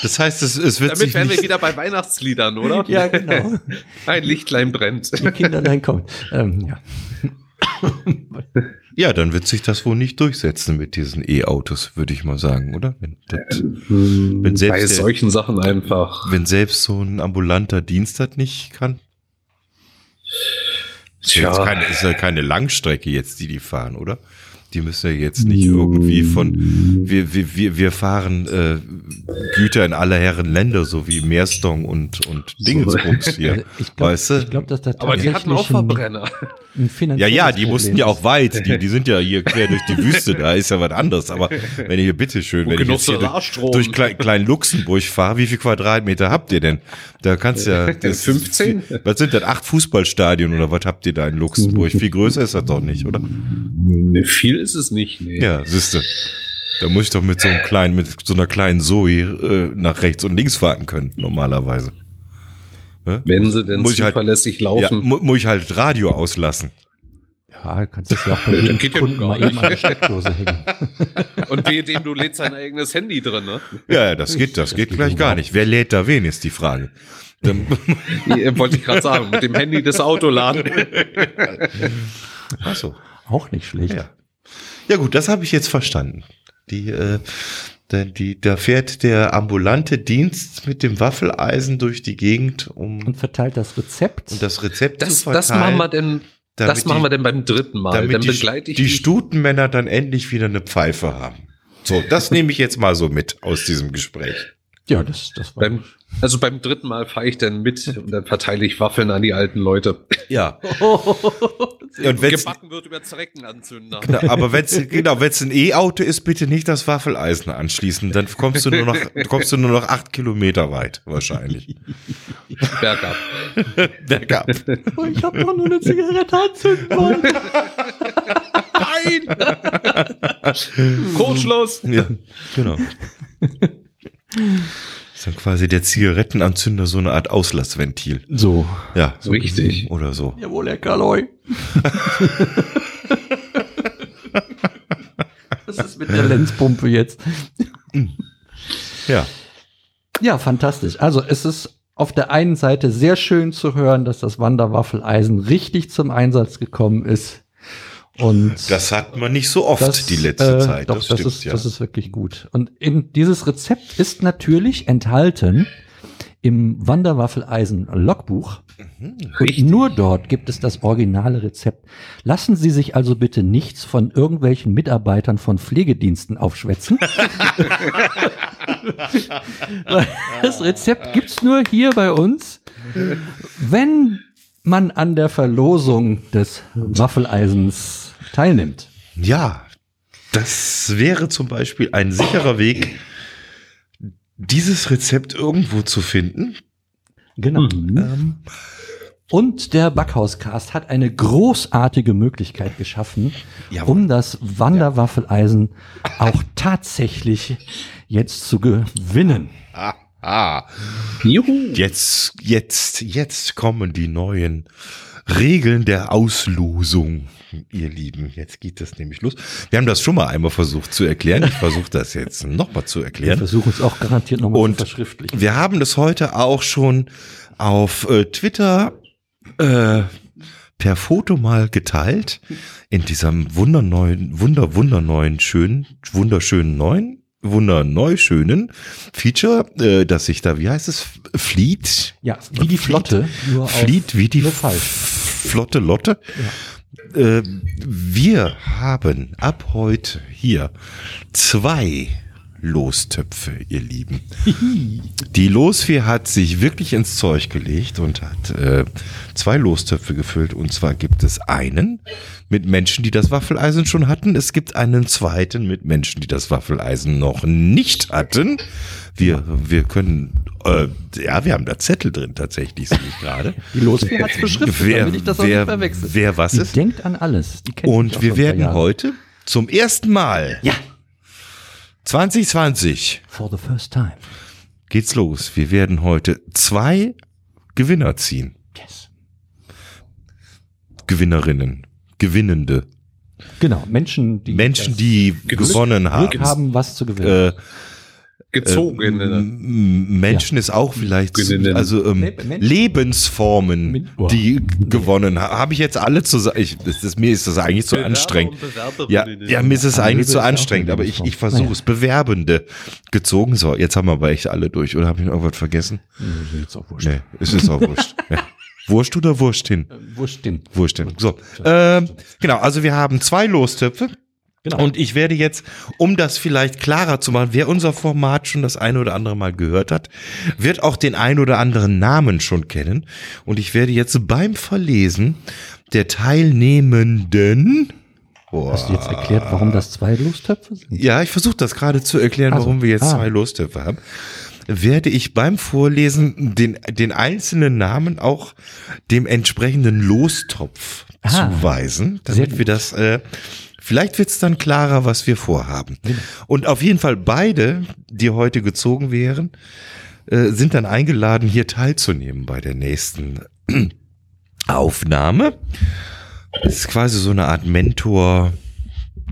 das heißt, es, es wird Damit sich wären wir wieder bei Weihnachtsliedern, oder? ja, genau. Ein Lichtlein brennt. Die Kinderlein kommen. Ähm, ja. Ja, dann wird sich das wohl nicht durchsetzen mit diesen E-Autos, würde ich mal sagen, oder? Wenn, das, Hm, Wenn selbst Bei der- solchen Sachen einfach. wenn selbst so ein ambulanter Dienst das nicht kann. Ist ja. Keine, ist ja keine Langstrecke jetzt, die die fahren, oder? Die müssen ja jetzt nicht irgendwie von, wir, wir, wir, fahren äh, Güter in aller Herren Länder, so wie Meerstong und, und Dingensbums hier. Ich glaube, weißt du? ich glaub, dass da Aber die hatten auch tatsächlich ein, Verbrenner. ein Ja, ja, die mussten Problem ja ist. auch weit. Die, die sind ja hier quer durch die Wüste, da ist ja was anderes. Aber wenn ihr hier bitteschön, wenn ich jetzt hier durch, durch Klein, Klein Luxemburg fahre, wie viel Quadratmeter habt ihr denn? Da kannst ja. Das, 15? Was sind das? Acht Fußballstadien oder was habt ihr da in Luxemburg? Viel größer ist das doch nicht, oder? Ne, viel ist es nicht. Nee. Ja, siehste. Da muss ich doch mit so einem kleinen, mit so einer kleinen Zoe äh, nach rechts und links fahren können, normalerweise. Ne? Wenn sie denn Muss halt- zuverlässig Ja, laufen. mu muss ich halt Radio auslassen. Ja, du kannst das ja auch bei jedem geht ja Kunden mal eben an der Steckdose hängen. Und wehe dem, du lädst dein eigenes Handy drin, ne? Ja, ja, das geht, das geht gleich gar nicht. Wer lädt da wen, ist die Frage. Dann, Ja, Wollte ich gerade sagen, mit dem Handy das Auto laden. ach so. Auch nicht schlecht. Ja. Ja gut, das habe ich jetzt verstanden. Die, äh, denn die, da fährt der ambulante Dienst mit dem Waffeleisen durch die Gegend, um Und verteilt das Rezept. und das Rezept Das, zu das verteilen. machen wir denn, damit das machen die- wir denn beim dritten Mal. damit Dann die, begleite ich die dich. Stutenmänner dann endlich wieder eine Pfeife haben. So, das nehme ich jetzt mal so mit aus diesem Gespräch. ja, das, das war. Beim, also beim dritten Mal fahre ich dann mit und dann verteile ich Waffeln an die alten Leute. Ja. Und wenn's, Gebacken wird über Zreckenanzünder. Na, aber wenn's, genau, wenn's ein E-Auto ist, bitte nicht das Waffeleisen anschließen. Dann kommst du nur noch, kommst du nur noch acht Kilometer weit, wahrscheinlich. Bergab. Bergab. Oh, ich habe doch nur eine Zigarette anzünden wollen. Nein! Kurzschluss! Ja, genau. Ist dann quasi der Zigarettenanzünder so eine Art Auslassventil. So. Ja, So richtig. oder so. Jawohl, Herr Kaloi. Was ist mit der Lenzpumpe jetzt? Ja. Ja, fantastisch. Also es ist auf der einen Seite sehr schön zu hören, dass das Wanderwaffeleisen richtig zum Einsatz gekommen ist. Und Das hat man nicht so oft das, die letzte äh, Zeit. Doch, das das, stimmt, ist, ja. das ist wirklich gut. Und in dieses Rezept ist natürlich enthalten im Wanderwaffeleisen Logbuch. Und nur dort gibt es das originale Rezept. Lassen Sie sich also bitte nichts von irgendwelchen Mitarbeitern von Pflegediensten aufschwätzen. Das Rezept gibt's nur hier bei uns. Wenn man an der Verlosung des Waffeleisens teilnimmt. Ja, das wäre zum Beispiel ein sicherer Weg, dieses Rezept irgendwo zu finden. Genau. Mhm. Ähm, und der Backhauscast hat eine großartige Möglichkeit geschaffen, Jawohl. um das Wanderwaffeleisen auch tatsächlich jetzt zu gewinnen. Ah, ah. Juhu! Jetzt, jetzt, jetzt kommen die neuen Regeln der Auslosung, ihr Lieben. Jetzt geht das nämlich los. Wir haben das schon mal einmal versucht zu erklären. Ich versuche das jetzt nochmal zu Wir erklären. versuchen es auch garantiert nochmal zu Und verschriftlichen. wir haben das heute auch schon auf äh, Twitter äh, per Foto mal geteilt in diesem wunderneuen, wunder, wunderneuen, schönen, wunderschönen neuen, wunderneu schönen Feature, äh, das sich da, wie heißt es, Fleet? Ja, wie die Flotte. Nur Fleet, wie die. Flotte Lotte. Äh, wir haben ab heute hier zwei Lostöpfe, ihr Lieben. Die Losfee hat sich wirklich ins Zeug gelegt und hat äh, zwei Lostöpfe gefüllt. Und zwar gibt es einen mit Menschen, die das Waffeleisen schon hatten. Es gibt einen zweiten mit Menschen, die das Waffeleisen noch nicht hatten. Wir, wir können, äh, ja, wir haben da Zettel drin tatsächlich, sehe ich gerade. Die Losfee hat's beschriftet, Wer, damit ich das auch wer, nicht verwechsel. wer was Die ist. denkt an alles. Die kennt mich Und auch wir werden heute zum ersten Mal Ja. 2020 For the first time. geht's los. Wir werden heute zwei Gewinner ziehen. Yes. Gewinnerinnen, Gewinnende, Genau, Menschen, die Menschen, die gewonnen haben. Haben, was zu gewinnen. Äh, Gezogene. Ähm, Menschen ist auch vielleicht, Gezogenen. also ähm, Lebensformen, Min- oh. die gewonnen haben. Habe ich jetzt alle zusammen. Ich, das, das, mir ist das eigentlich zu anstrengend. Ja, ja, mir ist es eigentlich zu ist ja anstrengend, aber ich, ich versuche es. Bewerbende gezogen. So, jetzt haben wir aber echt alle durch. Oder habe ich noch irgendwas vergessen? Nee, Jetzt auch wurscht. Nee, es ist auch wurscht. Ja. Wurscht oder Wurscht hin? Äh, Wurscht hin. Wurscht hin. So, ähm, genau, also wir haben zwei Lostöpfe. Genau. Und ich werde jetzt, um das vielleicht klarer zu machen, wer unser Format schon das eine oder andere Mal gehört hat, wird auch den ein oder anderen Namen schon kennen. Und ich werde jetzt beim Verlesen der Teilnehmenden. Boah. Hast du jetzt erklärt, warum das zwei Lostöpfe sind? Ja, ich versuche das gerade zu erklären, Also, warum wir jetzt ah. zwei Lostöpfe haben. Werde ich beim Vorlesen den, den einzelnen Namen auch dem entsprechenden Lostopf Ah. zuweisen, damit wir das, äh, vielleicht wird es dann klarer, was wir vorhaben. Und auf jeden Fall beide, die heute gezogen wären, äh, sind dann eingeladen, hier teilzunehmen bei der nächsten Aufnahme. Das ist quasi so eine Art Mentor.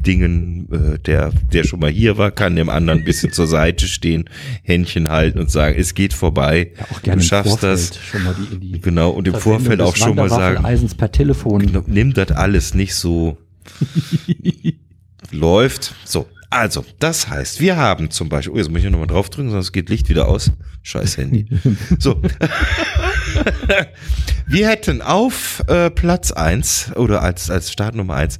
Dingen, äh, der, der schon mal hier war, kann dem anderen ein bisschen zur Seite stehen, Händchen halten und sagen, es geht vorbei. Ja, auch gerne du schaffst das. die, die Genau, und im Vorfeld auch schon mal sagen, Wanderwaffeleisens per Telefon. nimm das alles nicht so läuft. So, also, das heißt, wir haben zum Beispiel, oh, jetzt muss ich nochmal draufdrücken, sonst geht Licht wieder aus. Scheiß Handy. So. wir hätten auf äh, Platz eins oder als, als Startnummer eins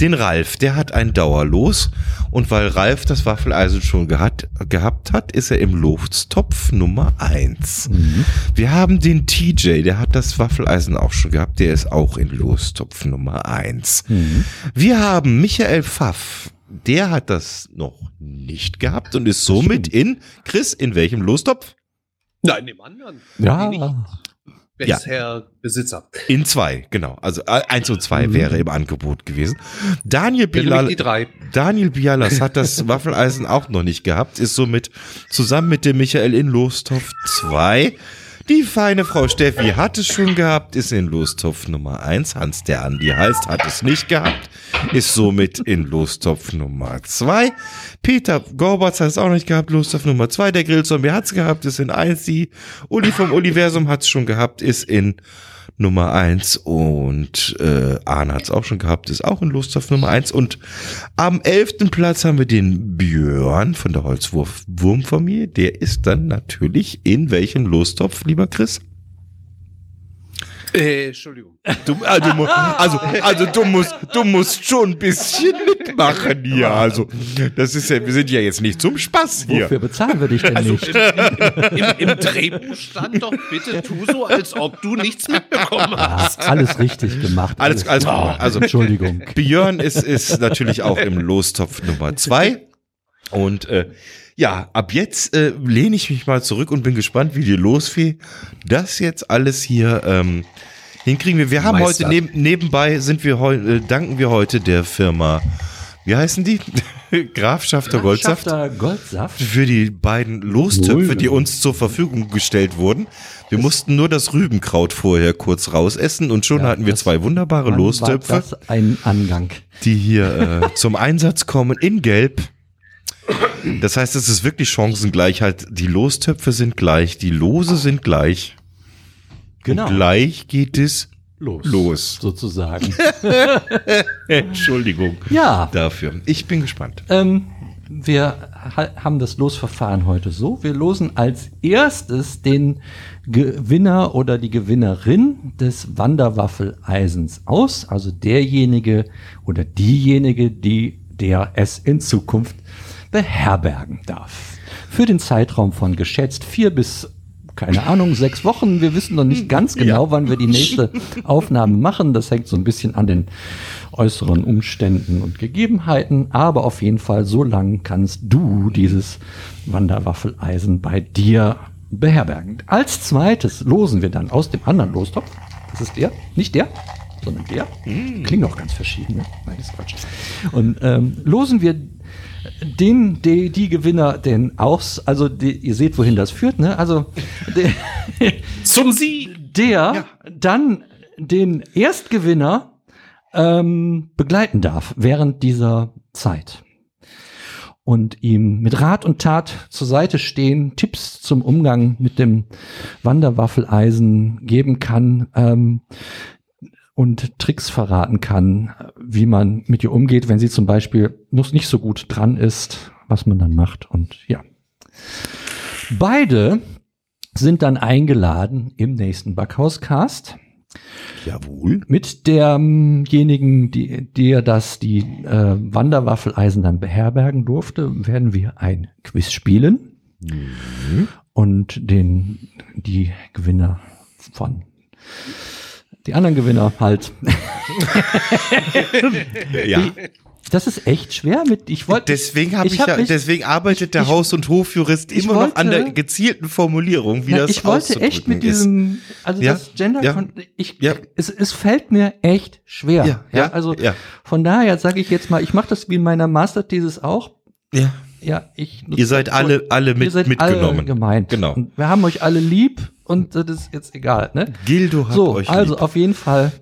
den Ralf. Der hat ein Dauerlos. Und weil Ralf das Waffeleisen schon gehat, gehabt hat, ist er im Lostopf Nummer eins. Wir haben den TJ, der hat das Waffeleisen auch schon gehabt, der ist auch in Lostopf Nummer eins. Wir haben Michael Pfaff, der hat das noch nicht gehabt und ist somit in, Chris, in welchem Lostopf? Nein, dem anderen. Ja. Bisher Besitzer. In zwei, genau. Also äh, eins und zwei wäre im Angebot gewesen. Daniel drei. Daniel Bialas hat das Waffeleisen auch noch nicht gehabt, ist somit zusammen mit dem Michael in Lostopf 2. Die feine Frau Steffi hat es schon gehabt, ist in Lostopf Nummer 1. Hans der Andi heißt, hat es nicht gehabt, ist somit in Lostopf Nummer 2. Peter Gorbatz hat es auch nicht gehabt, Lostopf Nummer 2. Der Grillzombie hat es gehabt, ist in 1. Die Uli vom Universum hat es schon gehabt, ist in Nummer 1 und äh, Arne hat es auch schon gehabt, ist auch in Lostopf Nummer 1 und am elften Platz haben wir den Björn von der Holzwurf-Wurmfamilie, der ist dann natürlich in welchem Lostopf, lieber Chris? Äh, Entschuldigung. Du, also, also, also du musst, du musst schon ein bisschen mitmachen hier. Also, das ist ja, wir sind ja jetzt nicht zum Spaß hier. wofür bezahlen wir dich denn Also, nicht? Im, Im Drehbuch stand doch bitte, tu so, als ob du nichts mitbekommen Ja, hast. alles richtig gemacht. Alles- alles gut. Also- Entschuldigung. Björn ist, ist natürlich auch im Lostopf Nummer zwei. Und äh, ja, ab jetzt äh, lehne ich mich mal zurück und bin gespannt, wie die Losfee das jetzt alles hier ähm, hinkriegen. Wir, wir haben Meistert. heute neben, nebenbei sind wir äh, danken wir heute der Firma, wie heißen die? Grafschafter Goldsaft. Grafschafter Goldsaft. Für die beiden Lostöpfe, die uns zur Verfügung gestellt wurden. Wir mussten nur das Rübenkraut vorher kurz rausessen und schon Ja, hatten wir das- zwei wunderbare Wann war Lostöpfe das ein Angang. die hier äh, zum Einsatz kommen in Gelb. Das heißt, es ist wirklich Chancengleichheit. Die Lostöpfe sind gleich, die Lose sind gleich. Genau. Und gleich geht es Los. los. Sozusagen. Entschuldigung ja. dafür. Ich bin gespannt. Ähm, wir ha haben das Losverfahren heute so. Wir losen als erstes den Gewinner oder die Gewinnerin des Wanderwaffeleisens aus. Also derjenige oder diejenige, die der es in Zukunft beherbergen darf. Für den Zeitraum von geschätzt vier bis keine Ahnung, sechs Wochen. Wir wissen noch nicht ganz genau, wann wir die nächste Aufnahme machen. Das hängt so ein bisschen an den äußeren Umständen und Gegebenheiten. Aber auf jeden Fall, so lang kannst du dieses Wanderwaffeleisen bei dir beherbergen. Als zweites losen wir dann aus dem anderen Lostopf. Das ist der, nicht der, sondern der. Klingt auch ganz verschieden. Ne? Nein, ist Quatsch. Und ähm, losen wir den, die, die Gewinner denn aus, also die, ihr seht, wohin das führt, ne? Also der, Zum Sieg! der dann den Erstgewinner ähm, begleiten darf während dieser Zeit. und ihm mit Rat und Tat zur Seite stehen, Tipps zum Umgang mit dem Wanderwaffeleisen geben kann ähm, und Tricks verraten kann, wie man mit ihr umgeht, wenn sie zum Beispiel noch nicht so gut dran ist, was man dann macht. Und ja. Beide sind dann eingeladen im nächsten Backhauscast. Jawohl. Mit derjenigen, die, der das die äh, Wanderwaffeleisen dann beherbergen durfte, werden wir ein Quiz spielen Mhm. und den die Gewinner von die anderen Gewinner halt. Ja. Das ist echt schwer mit. Ich wollte. Deswegen habe ich, hab ja, mich- deswegen arbeitet der ich- Haus- und Hofjurist ich immer noch an wollte- der gezielten Formulierung, wie Na, das ich wollte echt mit diesem, also Ja, das Gender, ja, ich, ja. es, es fällt mir echt schwer. Ja, ja, also ja. von daher sage ich jetzt mal, ich mache das wie in meiner Masterthesis auch. Ja. Ja, ich. Ihr seid alle, alle ihr mit, seid mitgenommen. alle gemeint. Genau. Und wir haben euch alle lieb und das ist jetzt egal, ne? Gildo hat So, euch also lieb. auf jeden Fall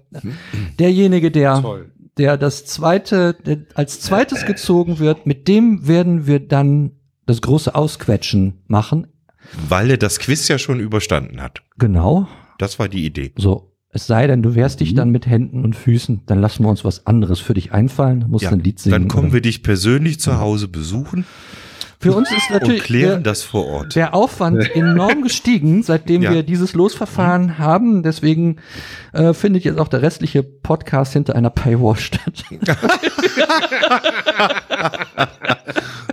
derjenige, der, Toll. der das zweite, der als zweites gezogen wird, mit dem werden wir dann das große Ausquetschen machen. Weil er das Quiz ja schon überstanden hat. Genau. Das war die Idee. So. Es sei denn, du wehrst dich dann mit Händen und Füßen, dann lassen wir uns was anderes für dich einfallen. Musst Ja, ein Lied singen. dann kommen oder- wir dich persönlich zu Hause besuchen Für uns ist und natürlich klären der, das vor Ort. der Aufwand enorm gestiegen, seitdem Ja. wir dieses Losverfahren haben. Deswegen äh, findet jetzt auch der restliche Podcast hinter einer Paywall statt.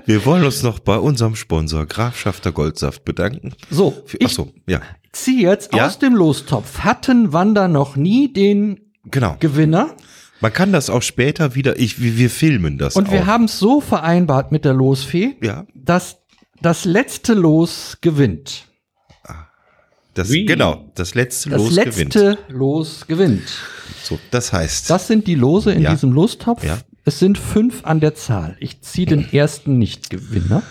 Wir wollen uns noch bei unserem Sponsor Grafschafter Goldsaft bedanken. So, Für, ich so, ja, ziehe jetzt Ja? aus dem Lostopf. Hatten Wander noch nie den genau. Gewinner? Man kann das auch später wieder, ich, wir, wir filmen das Und auch. wir haben es so vereinbart mit der Losfee, ja, dass das letzte Los gewinnt. das, Wie? genau, das letzte Das Los letzte gewinnt. Los gewinnt. So, das heißt, Das sind die Lose in Ja. diesem Lostopf. Ja. Es sind fünf an der Zahl. Ich ziehe den ersten Nicht-Gewinner.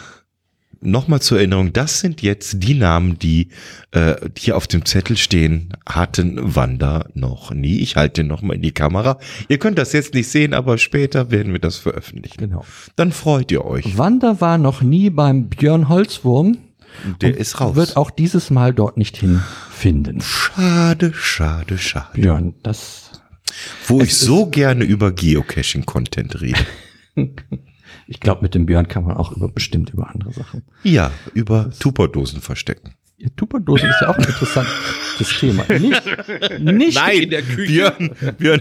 Nochmal zur Erinnerung, das sind jetzt die Namen, die äh, hier auf dem Zettel stehen, hatten Wanda noch nie. Ich halte den nochmal in die Kamera. Ihr könnt das jetzt nicht sehen, aber später werden wir das veröffentlichen. Genau. Dann freut ihr euch. Wanda war noch nie beim Björn Holzwurm. Der ist raus. Wird auch dieses Mal dort nicht hinfinden. Schade, schade, schade. Björn, das. Wo ich so gerne über Geocaching-Content rede. Ich glaube, mit dem Björn kann man auch über bestimmt über andere Sachen. Ja, über Tupperdosen verstecken. Ja, Tupperdosen ist ja auch ein interessantes Thema. Nicht, nicht, in der Küche. Björn, Björn,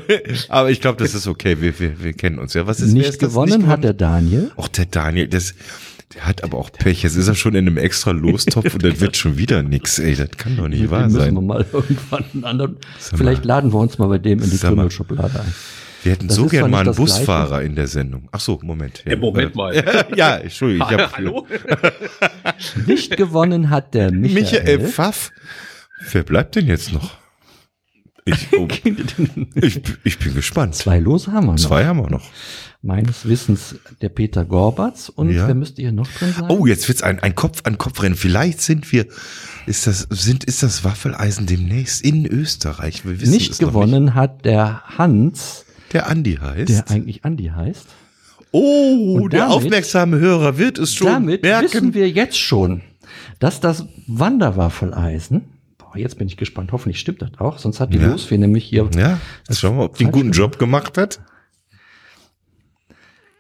aber ich glaube, das ist okay. Wir, wir, wir kennen uns ja. Was ist nicht gewonnen hat der Daniel. Och, der Daniel, das, der hat aber auch Pech. Jetzt ist er schon in einem extra Lostopf und dann wird schon wieder nix. Ey, das kann doch nicht wahr müssen wir sein. mal irgendwann einen anderen. Mal. Vielleicht laden wir uns mal bei dem in die. Krümelschublade ein. Wir hätten Das so gern mal nicht einen Busfahrer in der Sendung. Ach so, Moment. Ja, Moment mal. ja, Entschuldigung. Ich hab Hallo? Nicht gewonnen hat der Michael. Michael Pfaff. Wer bleibt denn jetzt noch? Ich, oh, ich, ich bin gespannt. Zwei Lose haben wir noch. Zwei haben wir noch. Meines Wissens der Peter Gorbatz und Ja. wer müsste hier noch drin sein? Oh, jetzt wird's ein, ein Kopf an Kopf rennen. Vielleicht sind wir, ist das, sind, ist das Waffeleisen demnächst in Österreich? Wir wissen nicht es noch gewonnen hat der Hans, Nicht. Der Andi heißt. der eigentlich Andi heißt. oh, Und der damit- aufmerksame Hörer wird es schon Damit merken. wissen wir jetzt schon, dass das Wanderwaffeleisen, boah, jetzt bin ich gespannt, hoffentlich stimmt das auch, sonst hat die Ja. Losfee nämlich hier ja, jetzt schauen wir, ob die einen guten Job gemacht hat.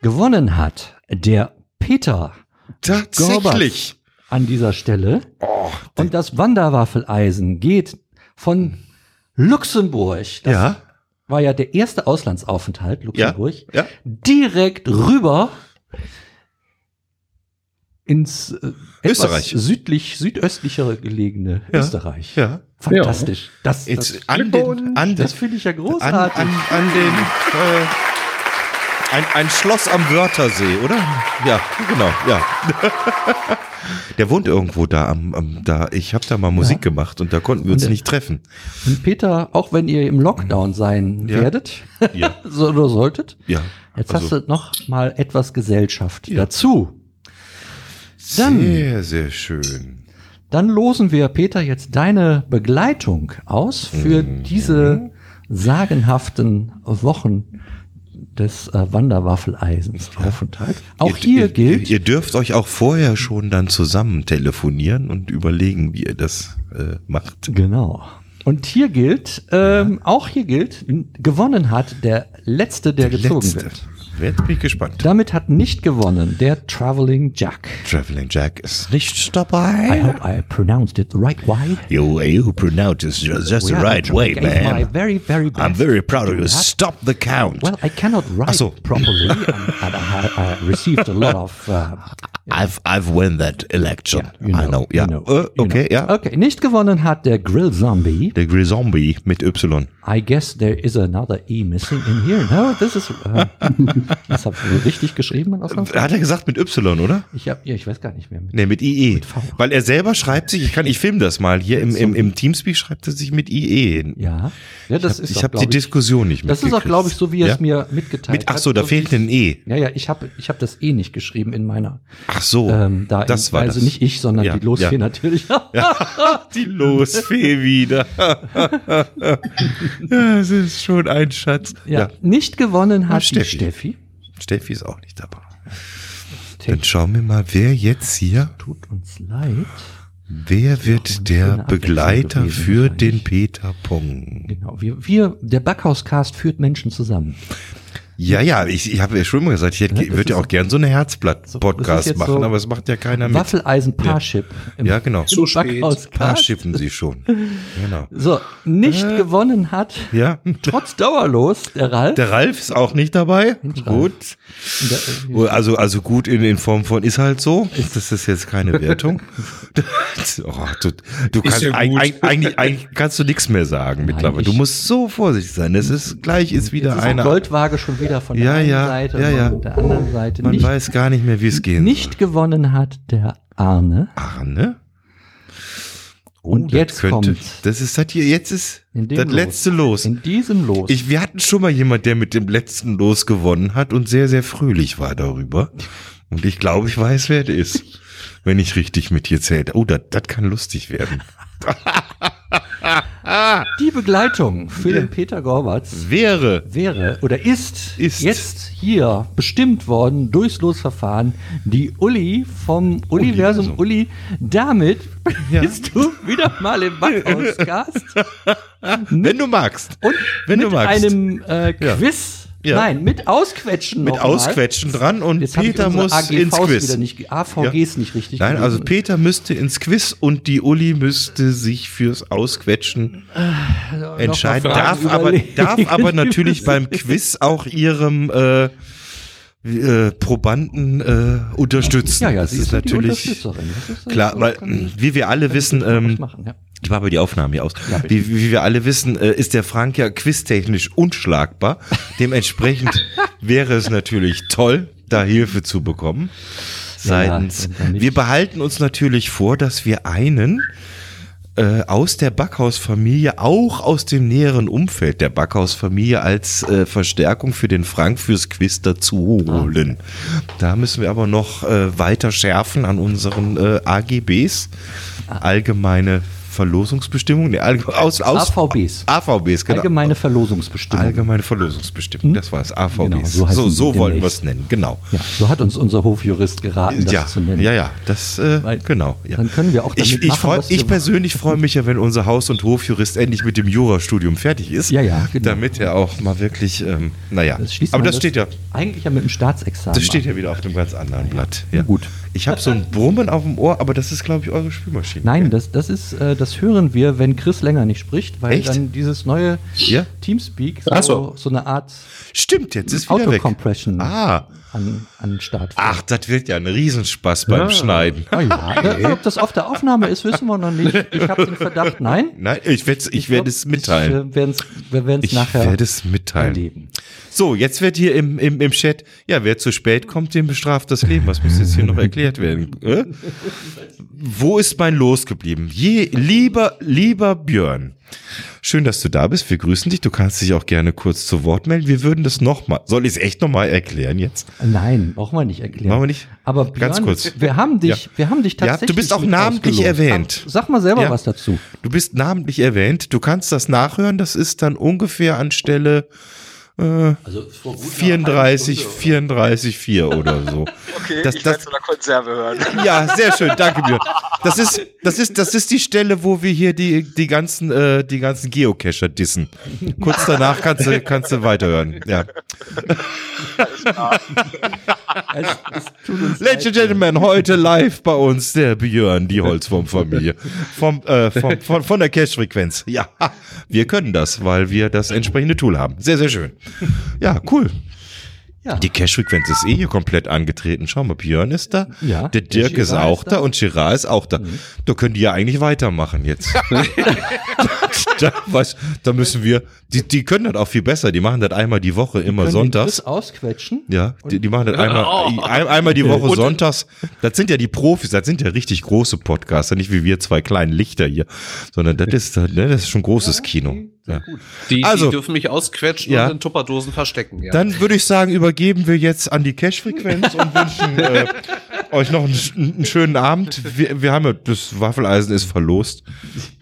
gewonnen hat. Der Peter Tatsächlich. an dieser Stelle. Oh, Und das Wanderwaffeleisen geht von Luxemburg. Das ja, war ja der erste Auslandsaufenthalt, Luxemburg. ja. direkt rüber ins äh, Österreich. südlich, südöstlichere gelegene Ja. Österreich. Ja. Fantastisch. Das, Jetzt das, an den, an, das finde ich ja an, großartig. an, an den, äh, ein, ein Schloss am Wörthersee, oder? Ja, genau, ja. Der wohnt irgendwo da am, am da. Ich habe da mal Musik gemacht und da konnten wir uns Und der- nicht treffen. Und Peter, auch wenn ihr im Lockdown sein Ja. werdet, Ja. so oder solltet, Ja. jetzt also, hast du noch mal etwas Gesellschaft dazu. Dann, sehr, sehr schön. dann losen wir, Peter, jetzt deine Begleitung aus für Mhm. diese sagenhaften Wochen des äh, Wanderwaffeleisens Aufenthalt. Auch ihr, hier ihr, gilt, Ihr dürft euch auch vorher schon dann zusammen telefonieren und überlegen, wie ihr das äh, macht. genau. Und hier gilt, ähm, auch hier gilt, gewonnen hat der Letzte, der, gezogen Letzte. wird. Jetzt bin ich gespannt. Damit hat nicht gewonnen der Traveling Jack. Traveling Jack ist nicht I dabei. hope I pronounced it the right way. You, you pronounce it just, the Yeah, right I way, gave my man. very, very best I'm very proud of you. Stop the count. Well, I cannot write so. properly, and, and I, I received a lot of. Uh, I've I've won that election. yeah, you know, I know. you Ja. know, Äh, you okay, know. ja. Okay, nicht gewonnen hat der Grill Zombie. Der Grizombie mit Y. I guess there is another E missing in here. No, this is. Uh, das habe ich richtig geschrieben. in Ausnahmsweise? Hat er gesagt mit Y, oder? Ich habe, ja, ich weiß gar nicht mehr. Nee, mit IE. V. Weil er selber schreibt sich, ich kann, ich film das mal. Hier im, im, im Teamspeak schreibt er sich mit IE. hin. Ja, ja das ist. Ich habe die ich, Diskussion nicht Das ist auch, glaube ich, so wie er Ja? es mir mitgeteilt Mit, ach hat. so, da wie fehlt ich- ein E. Ja, ja, ich habe ich hab das E nicht geschrieben in meiner. Ach so, Ähm, da das in, war also das. nicht ich, sondern Ja, die Losfee natürlich. Die Losfee wieder. ja, es ist schon ein Schatz. Ja, nicht gewonnen hat Steffi. die Steffi. Steffi ist auch nicht dabei. Dann schauen wir mal, wer jetzt hier, Tut uns leid. wer wird der Begleiter gewesen für den Peter Pong? Genau, wir, wir der Backhauscast führt Menschen zusammen. Ja, ja, ich, ich habe ja schon mal gesagt, ich Ja, hätte, das würde ja auch gern so eine das Herzblatt-Podcast jetzt machen, so aber es macht ja keiner mit. Waffeleisen Parship. im- Ja, genau. So spät. Schippen sie schon. Genau. So, nicht Äh. gewonnen hat, Ja, trotz dauerlos, der Ralf. der Ralf ist auch nicht dabei. Gut. Der- Also, also gut in, in Form von ist halt so. Das ist jetzt keine Wertung. oh, du du kannst, ja eig- gut. eig- eigentlich, eigentlich kannst du nichts mehr sagen mittlerweile. Du musst so vorsichtig sein. Es ist gleich ist wieder Jetzt ist eine. die Goldwaage schon wieder von der Ja, einen ja, Seite ja, ja. der anderen Seite. Man nicht, weiß gar nicht mehr, wie es gehen nicht gewonnen hat der Arne. Arne? Oh, Und jetzt kommt's. Das ist das hier, jetzt ist das Los. letzte Los. In diesem Los. Ich, wir hatten schon mal jemand, der mit dem letzten Los gewonnen hat und sehr, sehr fröhlich war darüber. Und ich glaube, ich weiß, wer der ist. Wenn ich richtig mit dir zählte. Oh, das das kann lustig werden. die Begleitung für den Peter Gorbatz Wäre. wäre oder ist, Ist. jetzt hier bestimmt worden durchs Losverfahren die Uli vom Universum Universum. Uli. Damit Ja. bist du wieder mal im Backhauscast Wenn du magst. und Wenn mit du magst. einem äh, Quiz. Ja. Nein, mit Ausquetschen Mit noch mal. Ausquetschen dran und Jetzt Peter muss AGVs ins Quiz. Wieder nicht, AVGs nicht richtig Nein, gelesen. also Peter müsste ins Quiz und die Uli müsste sich fürs Ausquetschen entscheiden. Fragen Darf aber, darf aber natürlich beim Quiz auch ihrem äh, äh, Probanden äh, unterstützen. Ja, ja, das sie ist ist ja die natürlich. Das ist- klar, weil wie wir alle wissen, ähm, machen, ja. Ich mache aber die Aufnahmen hier aus. Ja, wie, wie wir alle wissen, äh, ist der Frank ja quiztechnisch unschlagbar. Dementsprechend wäre es natürlich toll, da Hilfe zu bekommen. Seitens. nicht- wir behalten uns natürlich vor, dass wir einen äh, aus der Backhausfamilie, auch aus dem näheren Umfeld der Backhausfamilie als äh, Verstärkung für den Frank fürs Quiz dazu holen. Da müssen wir aber noch äh, weiter schärfen an unseren äh, AGBs, allgemeine Verlosungsbestimmungen, nee, allg- aus, aus, AVBs. AVBs, genau. Allgemeine Verlosungsbestimmung. Allgemeine Verlosungsbestimmung, das war es, AVBs. Genau, so so so, sie wollen wir es nennen, genau. Ja, so hat uns unser Hofjurist geraten, das Ja, zu nennen. ja, ja, das, äh, Weil genau. Ja. dann können wir auch damit ich, ich, machen, freu, ich persönlich freue mich ja, wenn unser Haus- und Hofjurist endlich mit dem Jurastudium fertig ist. Ja, ja, genau. Damit er auch mal wirklich, ähm, naja. Das Aber das steht ja, Eigentlich ja mit dem Staatsexamen. das steht ja wieder auf einem ganz anderen Blatt. Ja. Gut. Ich habe so ein Brummen auf dem Ohr, aber das ist, glaube ich, eure Spülmaschine. Nein, das, das ist, äh, das hören wir, wenn Chris länger nicht spricht, weil Echt? dann dieses neue Ja? Teamspeak so, so. so eine Art Stimmt, jetzt ist wieder weg. Autocompression Ah. an, an den Start. Ach, das wird ja ein Riesenspaß beim Schneiden. Ah ja. Ob das auf der Aufnahme ist, wissen wir noch nicht. Ich habe den Verdacht, nein. Nein, ich werde ich glaub, es mitteilen. Ich, werden's, wir werden es Ich nachher werde es mitteilen. erleben. So, jetzt wird hier im, im, im Chat, ja, wer zu spät kommt, dem bestraft das Leben. Was muss jetzt hier noch erklärt werden? Äh? Wo ist mein Los geblieben? Je, lieber, lieber Björn, schön, dass du da bist. Wir grüßen dich. Du kannst dich auch gerne kurz zu Wort melden. Wir würden das nochmal, soll ich es echt nochmal erklären jetzt? Nein, brauchen wir nicht erklären. Machen wir nicht? Aber Björn, Ganz kurz. Wir haben dich, Ja. wir haben dich Ja, tatsächlich. du bist auch namentlich ausgelost. erwähnt. Sag mal selber Ja. was dazu. Du bist namentlich erwähnt. Du kannst das nachhören. Das ist dann ungefähr an Stelle Äh, Also vor gut einer 34, halben Stunde, 34, 4 oder so. Okay, Das- ich das- werde von der Konserve hören. Ja, sehr schön, danke mir. Das ist, das ist, das ist die Stelle, wo wir hier die, die ganzen, äh, die ganzen Geocacher dissen. Kurz danach kannst du, kannst du weiterhören. Ja. Es, es tut uns Ladies and. Gentlemen, heute live bei uns der Björn, die Holzwurmfamilie. Vom, äh, vom, von, von der Cache-Frequenz. Ja, wir können das, weil wir das entsprechende Tool haben. Sehr, sehr schön. Ja, cool. Ja. Die Cache-Frequenz ist eh hier komplett angetreten. Schau mal, Björn ist da. Ja, Der Dirk ist auch ist da da. und Girard ist auch da. Da können die ja eigentlich weitermachen jetzt. da, was, da müssen wir, die, die können das auch viel besser. Die machen das einmal die Woche, immer den sonntags. Chris ausquetschen. Ja, die, die machen das einmal, ein, einmal die Woche sonntags. Das sind ja die Profis, das sind ja richtig große Podcaster, nicht wie wir zwei kleinen Lichter hier, sondern das ist, das ist schon großes Kino. Ja. Die, Also- die dürfen mich ausquetschen Ja. und in Tupperdosen verstecken. Ja. Dann würde ich sagen, übergeben wir jetzt an die Cash-Frequenz und wünschen äh, euch noch einen, einen schönen Abend. Wir, wir haben ja, das Waffeleisen ist verlost.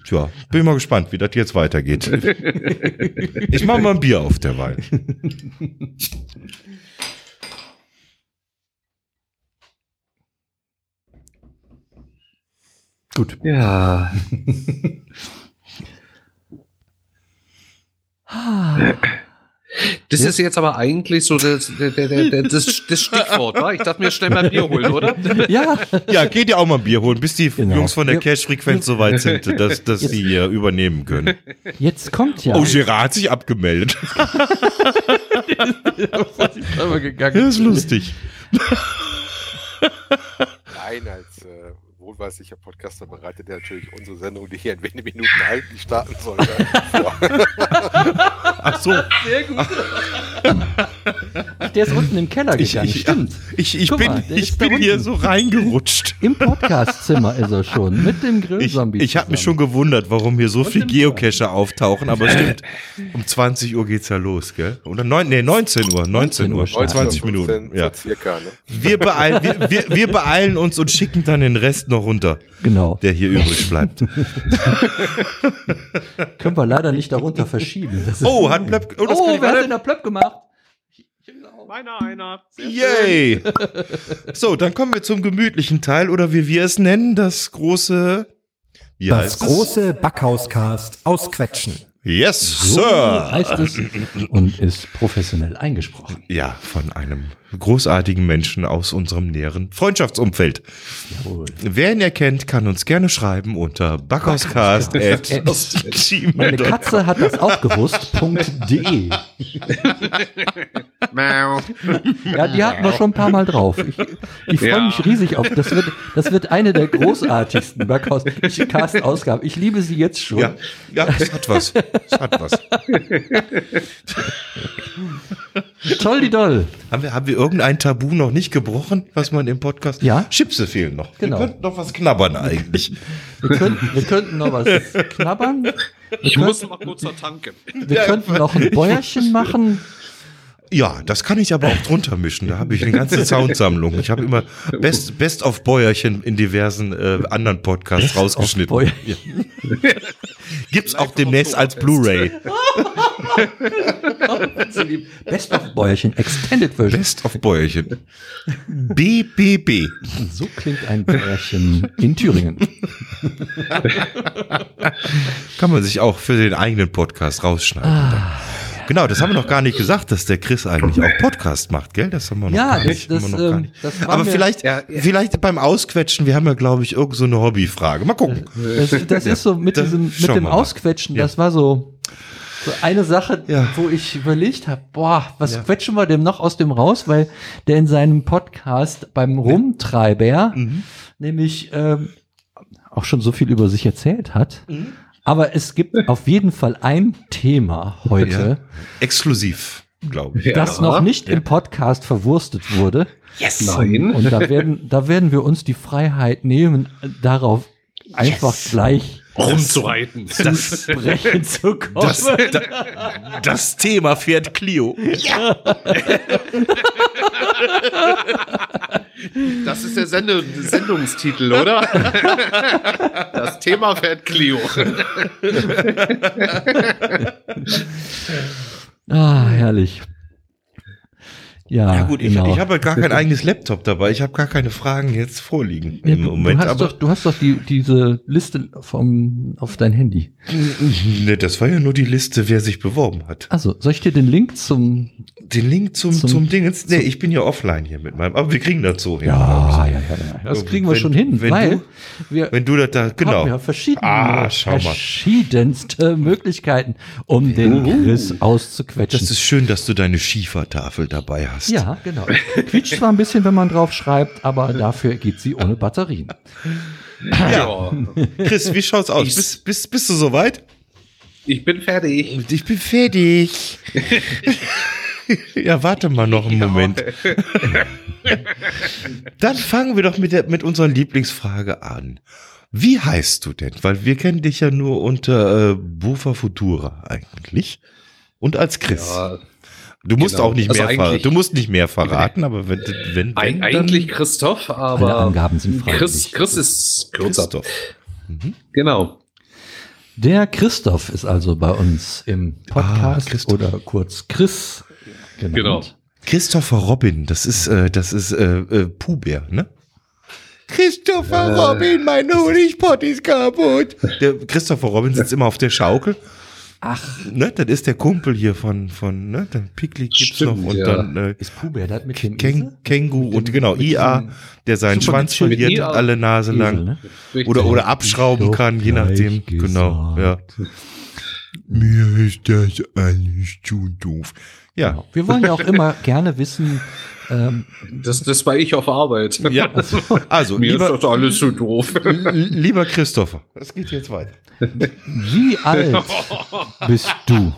Tja, bin mal gespannt, wie das jetzt weitergeht. Ich mache mal ein Bier auf derweil. Gut. ja. Das ist jetzt aber eigentlich so das, der, das, das Stichwort, wa? Ich darf mir schnell mal ein Bier holen, oder? Ja, Ja, geht ja auch mal ein Bier holen, bis die Genau. Jungs von der Cash-Frequenz so weit sind, dass, dass sie hier übernehmen können. jetzt kommt ja. Oh, Gerard hat sich abgemeldet. Das ist lustig. Nein, als äh, wohlweislicher Podcaster bereitet er natürlich unsere Sendung, die hier in wenigen Minuten eigentlich starten soll, vor. Ach so. Ach, der ist unten im Keller Ich, gegangen. ich, Stimmt. ich, ich bin, mal, ich bin hier so reingerutscht. Im Podcastzimmer ist er schon. Mit dem Ich, Grillzombie. ich habe mich schon gewundert, warum hier so viel im Geocacher auftauchen, aber stimmt, um 20 Uhr geht's ja los, gell? Oder neun, nee, 19 Uhr, 19 Uhr, 19 20 15 Minuten, ja. circa, ne? Wir beeilen, wir, wir, wir beeilen uns und schicken dann den Rest noch runter, Genau. der hier übrig bleibt. Können wir leider nicht darunter verschieben. Oh, hat Plöpp, oh, das oh wer hat denn da Plöpp gemacht? Meiner einer. Sehr Yay! So, dann kommen wir zum gemütlichen Teil oder wie wir es nennen, das große. Wie Das heißt große Backhauscast ausquetschen. es? Yes, So Sir! heißt es und ist professionell eingesprochen. Ja, von einem großartigen Menschen aus unserem näheren Freundschaftsumfeld. Jawohl. Wer ihn erkennt, kann uns gerne schreiben unter backhauscast Meine. Katze hat das auch gewusst. .de. Mau. Ja, die hatten wir schon ein paar Mal drauf. Ich, ich freue Ja. mich riesig auf. Das wird, das wird eine der großartigsten Backhaus-Cast-Ausgaben. Ich liebe sie jetzt schon. Ja, ja, es hat was. Es hat was. Toll, die doll. Haben wir, haben wir irgendein Tabu noch nicht gebrochen, was man im Podcast? Ja. Chipse fehlen noch. Genau. Wir könnten noch was knabbern eigentlich. Wir könnten, wir könnten noch was knabbern. Ich muss mal kurz vertanken. Wir könnten noch ein Bäuerchen machen. Ja, das kann ich aber auch drunter mischen. Da habe ich eine ganze Soundsammlung. Ich habe immer Best, Best of Bäuerchen in diversen äh, anderen Podcasts rausgeschnitten. Bäuerchen. Ja. Gibt's auch demnächst als Blu-ray. Best of Bäuerchen, Extended Version. Best of Bäuerchen. BBB. So klingt ein Bäuerchen in Thüringen. Kann man sich auch für den eigenen Podcast rausschneiden. Ah. Genau, das haben wir noch gar nicht gesagt, dass der Chris eigentlich auch Podcast macht, gell? Das haben wir noch Ja, gar das- nicht. das, haben wir noch gar ähm, nicht. das Aber mir- vielleicht, Ja, ja. vielleicht beim Ausquetschen, wir haben ja, glaube ich, irgend so eine Hobbyfrage. Mal gucken. Das, das ist so mit diesem, mit dem. Ausquetschen, Ja. das war so, so eine Sache, Ja. wo ich überlegt habe, boah, was Ja. quetschen wir dem noch aus dem raus, weil der in seinem Podcast beim Rumtreiber Mhm. nämlich ähm, auch schon so viel über sich erzählt hat. Mhm. Aber es gibt auf jeden Fall ein Thema heute, Exklusiv, glaube ich. Ja. das noch nicht im Podcast verwurstet wurde. Yes. Nein. Und da werden, da werden wir uns die Freiheit nehmen, darauf einfach gleich Rumzureiten. zu sprechen zu kommen. Das, da, das Thema fährt Clio. Das ist der Sende Sendungstitel, oder? Das Thema fährt Clio. Ah, herrlich. Ja, Ja gut, ich, genau. ich habe halt gar kein eigenes Laptop dabei. Ich habe gar keine Fragen jetzt vorliegen Ja, im du, Moment. du hast aber doch, du hast doch die, diese Liste vom, auf dein Handy. ne, das war ja nur die Liste, wer sich beworben hat. Also, soll ich dir den Link zum, Den Link zum, Zum- zum, Dingens. Nee, ich bin ja offline hier mit meinem. Aber wir kriegen das so hin. ja, ja, ja, das kriegen wir Wenn- schon hin, wenn weil du- wir Wenn du das da, genau. haben ja verschiedene, Ah, verschiedenste Möglichkeiten, um den Chris auszuquetschen. Das ist schön, dass du deine Schiefertafel dabei hast. Ja, genau. Quietscht zwar ein bisschen, wenn man drauf schreibt, aber dafür geht sie ohne Batterien. Ja. Chris, wie schaut's aus? Bist, bist, bist du soweit? Ich bin fertig. Ich bin fertig. ja, warte mal noch einen Moment. Dann fangen wir doch mit, der, mit unserer Lieblingsfrage an. Wie heißt du denn? Weil wir kennen dich ja nur unter äh, Bufa Futura eigentlich. Und als Chris. Ja, du musst genau. auch nicht Also mehr du musst nicht mehr verraten, aber wenn, wenn, Eig wenn eigentlich Christoph, Alle aber Angaben sind Chris, freiwillig. Chris ist kürzer. Christoph. Genau. Der Christoph ist also bei uns im Podcast Ah, Christoph. oder kurz Chris genannt. Genau. Christopher Robin, das ist, äh, das ist äh, äh, Puber, ne? Christopher Robin, mein Honigpott ist kaputt. Der Christopher Robin sitzt immer auf der Schaukel. Ach, Ne, das ist der Kumpel hier von, von ne, der Pickli gibt's Stimmt, noch und ja. dann äh, ist Puber, der hat mit dem Ken, Esel? Känguru Mit dem- und genau, IA, der seinen Super Schwanz verliert, alle Nase Esel, lang. ne? Oder, oder abschrauben Doch kann, je nachdem. gleich Genau, ja. gesagt. Mir ist das alles zu doof. Ja, Genau. Wir wollen ja auch immer gerne wissen, ähm, Das, das war ich auf Arbeit. ja. Also, Mir lieber, ist das alles so doof. Lieber Christopher, das geht jetzt weiter. Wie alt bist du?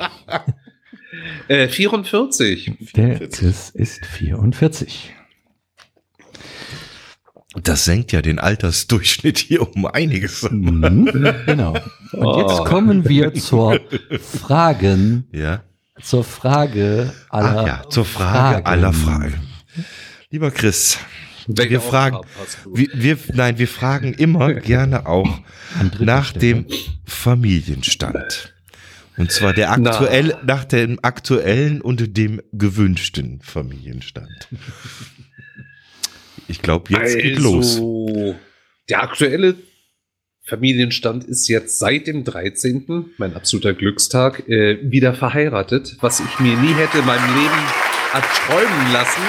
Äh, 44. Der Chris ist 44. Das senkt ja den Altersdurchschnitt hier um einiges. Mhm, genau. Und jetzt kommen wir zur Fragen, Ja. zur Frage aller Ach ja, zur Frage aller Fragen. Lieber Chris, wir fragen, wir, wir, nein, wir fragen immer gerne auch nach dem Familienstand. Und zwar der aktuell, nach dem aktuellen und dem gewünschten Familienstand. Ich glaube, jetzt geht los. Also, Der aktuelle Familienstand ist jetzt seit dem 13., mein absoluter Glückstag, äh, wieder verheiratet, was ich mir nie hätte in meinem Leben erträumen lassen.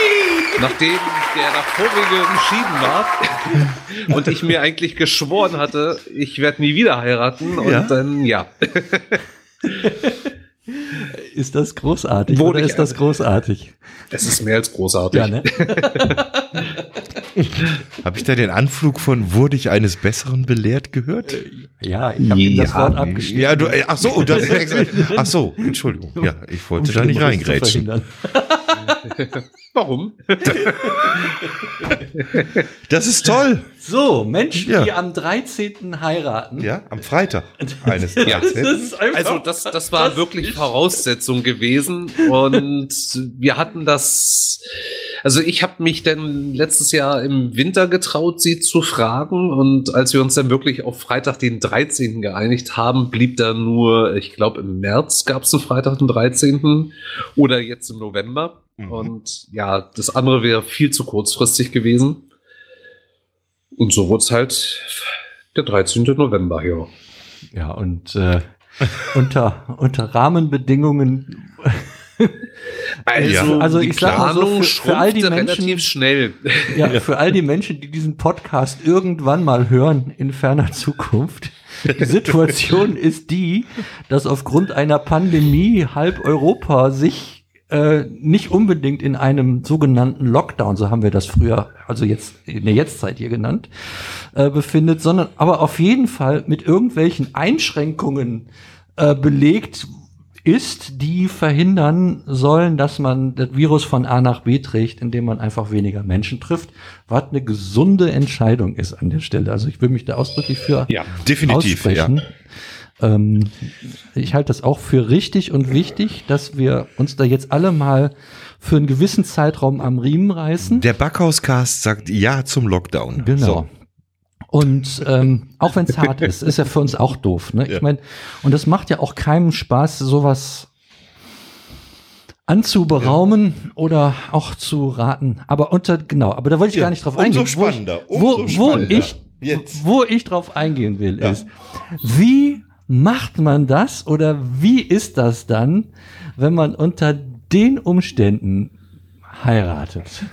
Nachdem der vorige geschieden war und ich mir eigentlich geschworen hatte, ich werde nie wieder heiraten und Ja? dann, ja. Ist das großartig Wurde oder ich ist das großartig? Es ist mehr als großartig. Ja, ne? Habe ich da den Anflug von wurde ich eines Besseren belehrt gehört? Ja, ich habe ihm das Ja, Wort nee. abgeschnitten. Ja, du, äh, ach so, das ist extra, ach so, Entschuldigung. Ja, ich wollte da nicht reingrätschen. Warum? Das ist toll. So, Menschen, Ja. die am 13. heiraten. Ja, am Freitag eines Ja, Tages. einfach, Also das, das war wirklich Voraussetzung gewesen und wir hatten das, also ich habe mich dann letztes Jahr im Winter getraut, sie zu fragen und als wir uns dann wirklich auf Freitag den 13. geeinigt haben, blieb da nur, ich glaube im März gab es einen Freitag den 13. oder jetzt im November Mhm. und ja, das andere wäre viel zu kurzfristig gewesen und so wurde es halt der 13. November, ja. Ja, und äh, unter, unter Rahmenbedingungen. Also, Also ich sag mal so, für- für all die Menschen- relativ schnell. Ja, für all die Menschen, die diesen Podcast irgendwann mal hören in ferner Zukunft. Die Situation ist die, dass aufgrund einer Pandemie halb Europa sich äh, nicht unbedingt in einem sogenannten Lockdown, so haben wir das früher, also jetzt in der Jetztzeit hier genannt, äh, befindet, sondern aber auf jeden Fall mit irgendwelchen Einschränkungen äh, belegt ist, die verhindern sollen, dass man das Virus von A nach B trägt, indem man einfach weniger Menschen trifft, was eine gesunde Entscheidung ist an der Stelle. Also ich will mich da ausdrücklich für Ja, Definitiv, ja. Ähm, ich halte das auch für richtig und wichtig, dass wir uns da jetzt alle mal für einen gewissen Zeitraum am Riemen reißen. Der Backhauscast sagt Ja zum Lockdown. Genau. So. Und ähm, auch wenn es hart ist, ist ja für uns auch doof. Ne? Ja. Ich meine, und es macht ja auch keinem Spaß, sowas anzuberaumen oder auch zu raten. Aber unter, genau, aber da wollte ich Ja, gar nicht drauf umso eingehen. spannender, Wo, wo, umso wo spannender. ich, Jetzt. wo ich drauf eingehen will, Ja. ist, wie macht man das oder wie ist das dann, wenn man unter den Umständen heiratet?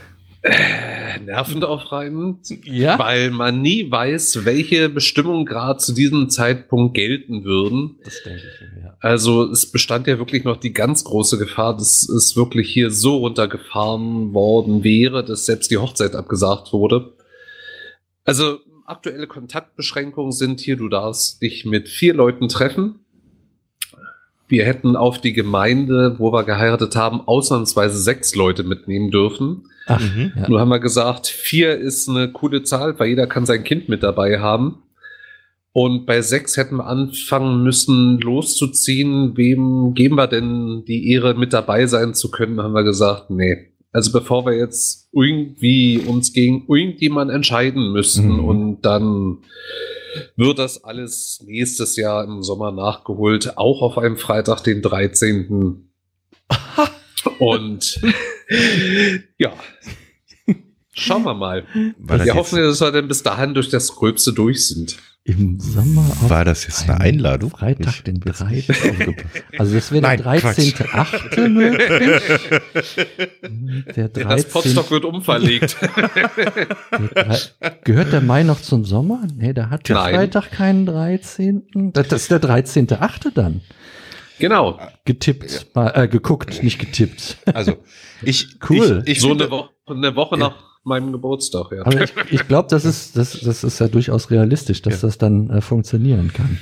Nervenaufreibend, Ja. weil man nie weiß, welche Bestimmungen gerade zu diesem Zeitpunkt gelten würden. Das denke ich ja. Also es bestand ja wirklich noch die ganz große Gefahr, dass es wirklich hier so runtergefahren worden wäre, dass selbst die Hochzeit abgesagt wurde. Also aktuelle Kontaktbeschränkungen sind hier, du darfst dich mit vier Leuten treffen. Wir hätten auf die Gemeinde, wo wir geheiratet haben, ausnahmsweise sechs Leute mitnehmen dürfen. Ach, Mhm. ja. Nur haben wir gesagt, vier ist eine coole Zahl, weil jeder kann sein Kind mit dabei haben. Und bei sechs hätten wir anfangen müssen, loszuziehen. Wem geben wir denn die Ehre, mit dabei sein zu können? Haben wir gesagt, nee. Also bevor wir jetzt irgendwie uns gegen irgendjemand entscheiden müssten Mhm. und dann wird das alles nächstes Jahr im Sommer nachgeholt, auch auf einem Freitag, den 13. Und ja, schauen wir mal. Wir hoffen, dass wir dann bis dahin durch das Gröbste durch sind. Im Sommer auf war das jetzt eine Einladung? Freitag, Ich- den 13. Also das wäre der Nein, Quatsch. 13.8. möglich. Der Das 13. Potstock wird umverlegt. der Gehört der Mai noch zum Sommer? Nee, da hat der Nein. Freitag keinen 13. Das das ist der 13.8. dann. genau. Getippt, mal, äh, geguckt, nicht getippt. Also, ich, Cool. Ich, ich so eine, Wo eine Woche nach meinem Geburtstag, ja. Aber ich, ich glaube, das ist, das, das ist ja durchaus realistisch, dass das dann äh, funktionieren kann.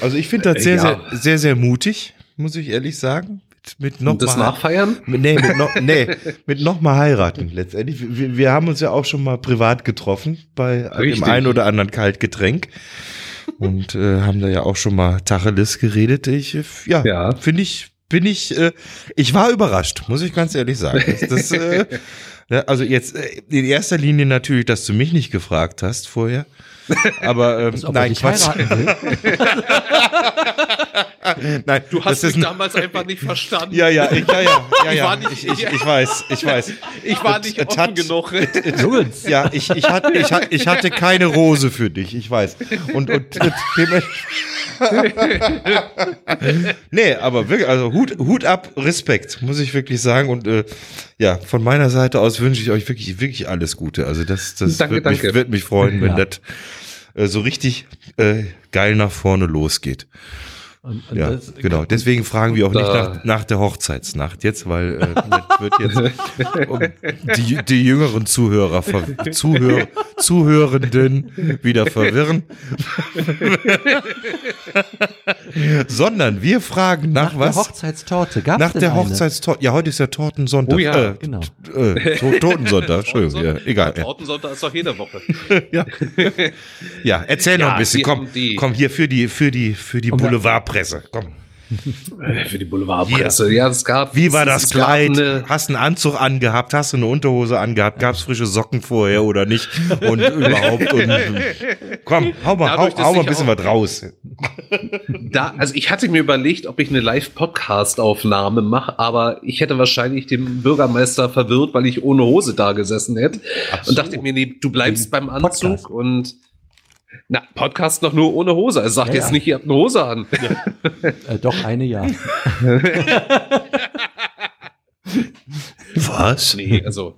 Also ich finde das Äh, sehr, ja. sehr, sehr, sehr mutig, muss ich ehrlich sagen. Mit, mit noch Und das mal, Nachfeiern? mit, nee, mit noch, nee, mit noch mal heiraten letztendlich. Wir, wir haben uns ja auch schon mal privat getroffen bei Richtig. dem einen oder anderen Kaltgetränk und äh, haben da ja auch schon mal Tacheles geredet. Ich, äh, ja, Ja. finde ich, bin ich, äh, ich war überrascht, muss ich ganz ehrlich sagen. Das, das, äh, also jetzt äh, in erster Linie natürlich, dass du mich nicht gefragt hast vorher. Aber ähm, Also, nein, Quatsch. Nein, Du hast mich damals einfach nicht verstanden. Ja, ja, ich, ja, ja, ja, Ich ja. war nicht- ich, ich, ich weiß, ich weiß. Ich war nicht es offen hat- genug. Jungs, Ja, ich, ich, hatte, ich, hatte, ich hatte keine Rose für dich, ich weiß. Und, und, und Nee, aber wirklich, also Hut, Hut ab, Respekt, muss ich wirklich sagen. Und äh, ja, von meiner Seite aus wünsche ich euch wirklich, wirklich alles Gute. Also das, das Danke, wird, mich, danke. wird mich freuen, wenn Ja. das äh, so richtig äh, geil nach vorne losgeht. Und, und Ja, das- genau. Deswegen fragen wir auch nicht nach, nach der Hochzeitsnacht jetzt, weil äh, das wird jetzt um die, die jüngeren Zuhörer, Zuhör, Zuhörenden wieder verwirren. Sondern wir fragen nach, Nach was? der Hochzeitstorte. Gab's nach denn der? Hochzeitstorte. Ja, heute ist ja Tortensonntag. Oh ja, äh, genau. Äh, to Totensonntag, Entschuldigung. Ja, egal. Ja. Tortensonntag ist doch jede Woche. ja, erzähl noch Ja, ein bisschen. Komm, komm hier für die, für die, für die da- Boulevardpresse. Komm. Für die Boulevardpresse. Ja, es gab. Wie war das Kleid? Hast du einen Anzug angehabt? Hast du eine Unterhose angehabt? Gab es frische Socken vorher oder nicht? Und überhaupt. Und, komm, hau mal, Dadurch, hau, hau mal ein bisschen was raus. da, also ich hatte mir überlegt, ob ich eine Live-Podcast-Aufnahme mache, aber ich hätte wahrscheinlich den Bürgermeister verwirrt, weil ich ohne Hose da gesessen hätte. So. Und dachte mir, nee, du bleibst beim Anzug Podcast. und na, Podcast noch nur ohne Hose. Also sagt Ja, jetzt ja. nicht, ihr habt eine Hose an. Äh, doch, eine ja. Was? Nee, also.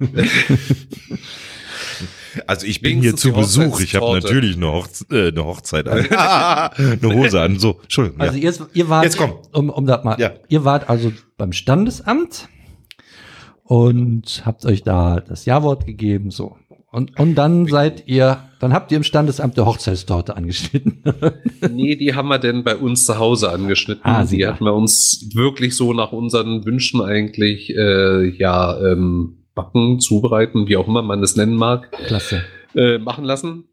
Also ich bin hier zu Besuch. Ich habe natürlich eine, Hochze äh, eine Hochzeit an. eine Hose an. So, Entschuldigung. Also ja. ihr, ihr wart, Jetzt komm. Um, um das mal, Ja. ihr wart also beim Standesamt und habt euch da das Ja-Wort gegeben, so. Und, und dann seid ihr, dann habt ihr im Standesamt der Hochzeitstorte angeschnitten. Nee, die haben wir denn bei uns zu Hause angeschnitten. Ah, die hatten wir uns wirklich so nach unseren Wünschen eigentlich äh, ja ähm, backen, zubereiten, wie auch immer man es nennen mag, Klasse. äh, machen lassen.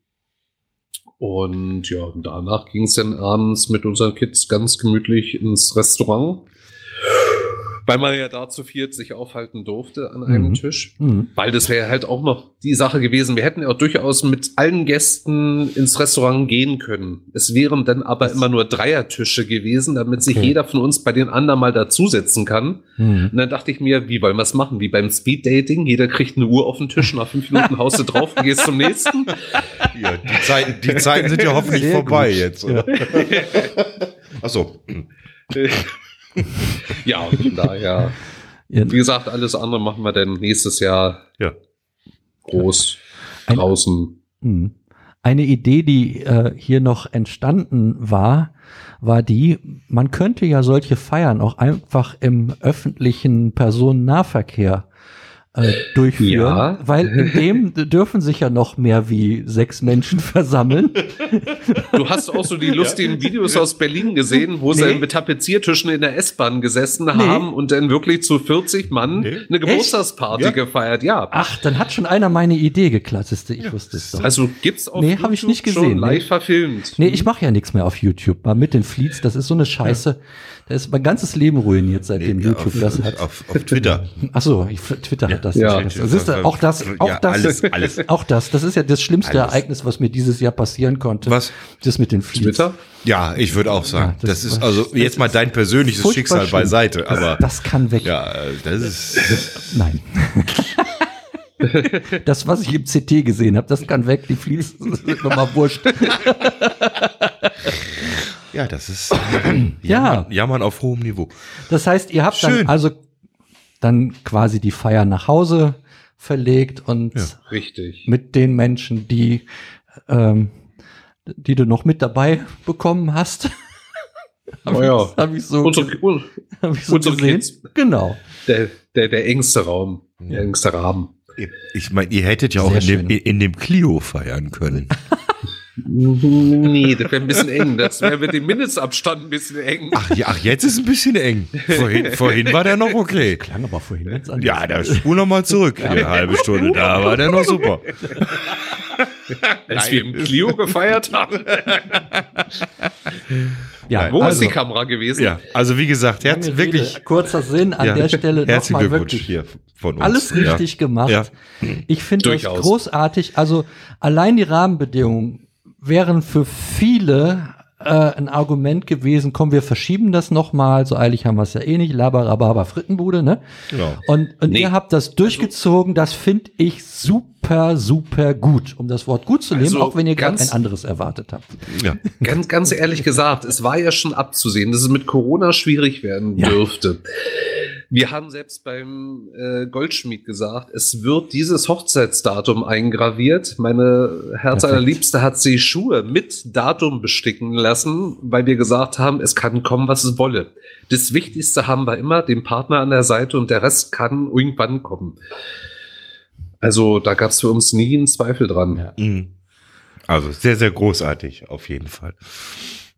Und ja, danach ging es dann abends mit unseren Kids ganz gemütlich ins Restaurant. Weil man ja da zu viert sich aufhalten durfte an einem Mhm. Tisch. Mhm. Weil das wäre halt auch noch die Sache gewesen. Wir hätten ja auch durchaus mit allen Gästen ins Restaurant gehen können. Es wären dann aber immer nur Dreiertische gewesen, damit sich Okay. jeder von uns bei den anderen mal dazusetzen kann. Mhm. Und dann dachte ich mir, wie wollen wir es machen? Wie beim Speeddating? Jeder kriegt eine Uhr auf den Tisch, nach fünf Minuten haust du drauf und gehst zum nächsten. Ja, die, Zeiten, die Zeiten sind ja hoffentlich Sehr vorbei gut. jetzt, oder? Achso. ja, und von daher, Ja, wie gesagt, alles andere machen wir dann nächstes Jahr Ja. groß Ein- draußen. Mhm. Eine Idee, die äh, hier noch entstanden war, war die, man könnte ja solche Feiern auch einfach im öffentlichen Personennahverkehr äh, durchführen, Ja. weil in dem dürfen sich ja noch mehr wie sechs Menschen versammeln. Du hast auch so die lustigen Videos aus Berlin gesehen, wo sie Nee. mit Tapeziertischen in der S-Bahn gesessen haben und dann wirklich zu 40 Mann Nee. eine Geburtstagsparty Ja. gefeiert. Ja. Ach, dann hat schon einer meine Idee du, Ich wusste es doch. Also gibt's auf Nee, hab ich nicht schon gesehen, live nee. verfilmt. Nee, ich mache ja nichts mehr auf YouTube. Mal mit den Fleets, das ist so eine Scheiße. Da ist mein ganzes Leben ruiniert, seitdem Ja, YouTube auf, das hat. Auf, auf Twitter. Ach so, ich, Twitter hat das. Ja. nicht. das ist auch das, auch Ja, das, alles, alles. auch das. Das ist ja das schlimmste Alles. Ereignis, was mir dieses Jahr passieren konnte. Was? Das mit den Fleets. Twitter? Ja, ich würde auch sagen, Ja, das das, ist also das jetzt mal dein persönliches Schicksal schlimm. beiseite, aber Das kann weg. ja, das ist Nein. das, was ich im CT gesehen habe, das kann weg. Die Fleets sind mir mal wurscht. Ja, das ist Ja. Jammern, Jammern auf hohem Niveau. Das heißt, ihr habt dann Schön. also dann quasi die Feier nach Hause verlegt und Ja. Richtig. mit den Menschen, die, ähm, die du noch mit dabei bekommen hast. Hab Oh ich- ja. Hab ich so, hab ich so gesehen. Kids. Genau. der, der, der engste Raum, der engste Rahmen. Ich meine, ihr hättet ja auch in dem, schön. in dem Clio feiern können. Nee, das wäre ein bisschen eng. Das wäre mit dem Mindestabstand ein bisschen eng. Ach, ja, ach, jetzt ist ein bisschen eng. Vorhin, vorhin war der noch okay. Klang aber vorhin ganz anders. Ja, da spul noch mal zurück. Hier, eine halbe Stunde, da war der noch super. Als wir im Clio gefeiert haben. ja, Wo also, ist die Kamera gewesen? Ja, also wie gesagt, lange herz, wirklich Rede, kurzer Sinn an ja, der Stelle herzlichen nochmal Glückwunsch wirklich hier von uns. alles Ja. richtig gemacht. Ja. Ich finde das Durchaus. großartig. Also allein die Rahmenbedingungen wären für viele äh, ein Argument gewesen, komm, wir verschieben das nochmal, so eilig haben wir es ja eh nicht, Labarababa Frittenbude, ne? Genau. Und, und Nee. ihr habt das durchgezogen, das finde ich super, super gut, um das Wort gut zu nehmen, Also auch wenn ihr ganz- ein anderes erwartet habt. Ja. Ganz, ganz ehrlich gesagt, es war ja schon abzusehen, dass es mit Corona schwierig werden Ja. dürfte. Wir haben selbst beim äh, Goldschmied gesagt, es wird dieses Hochzeitsdatum eingraviert. Meine Herzallerliebste hat sie Schuhe mit Datum besticken lassen, weil wir gesagt haben, es kann kommen, was es wolle. Das Wichtigste haben wir immer, den Partner an der Seite und der Rest kann irgendwann kommen. Also da gab es für uns nie einen Zweifel dran. Ja. Mhm. Also sehr, sehr großartig, auf jeden Fall.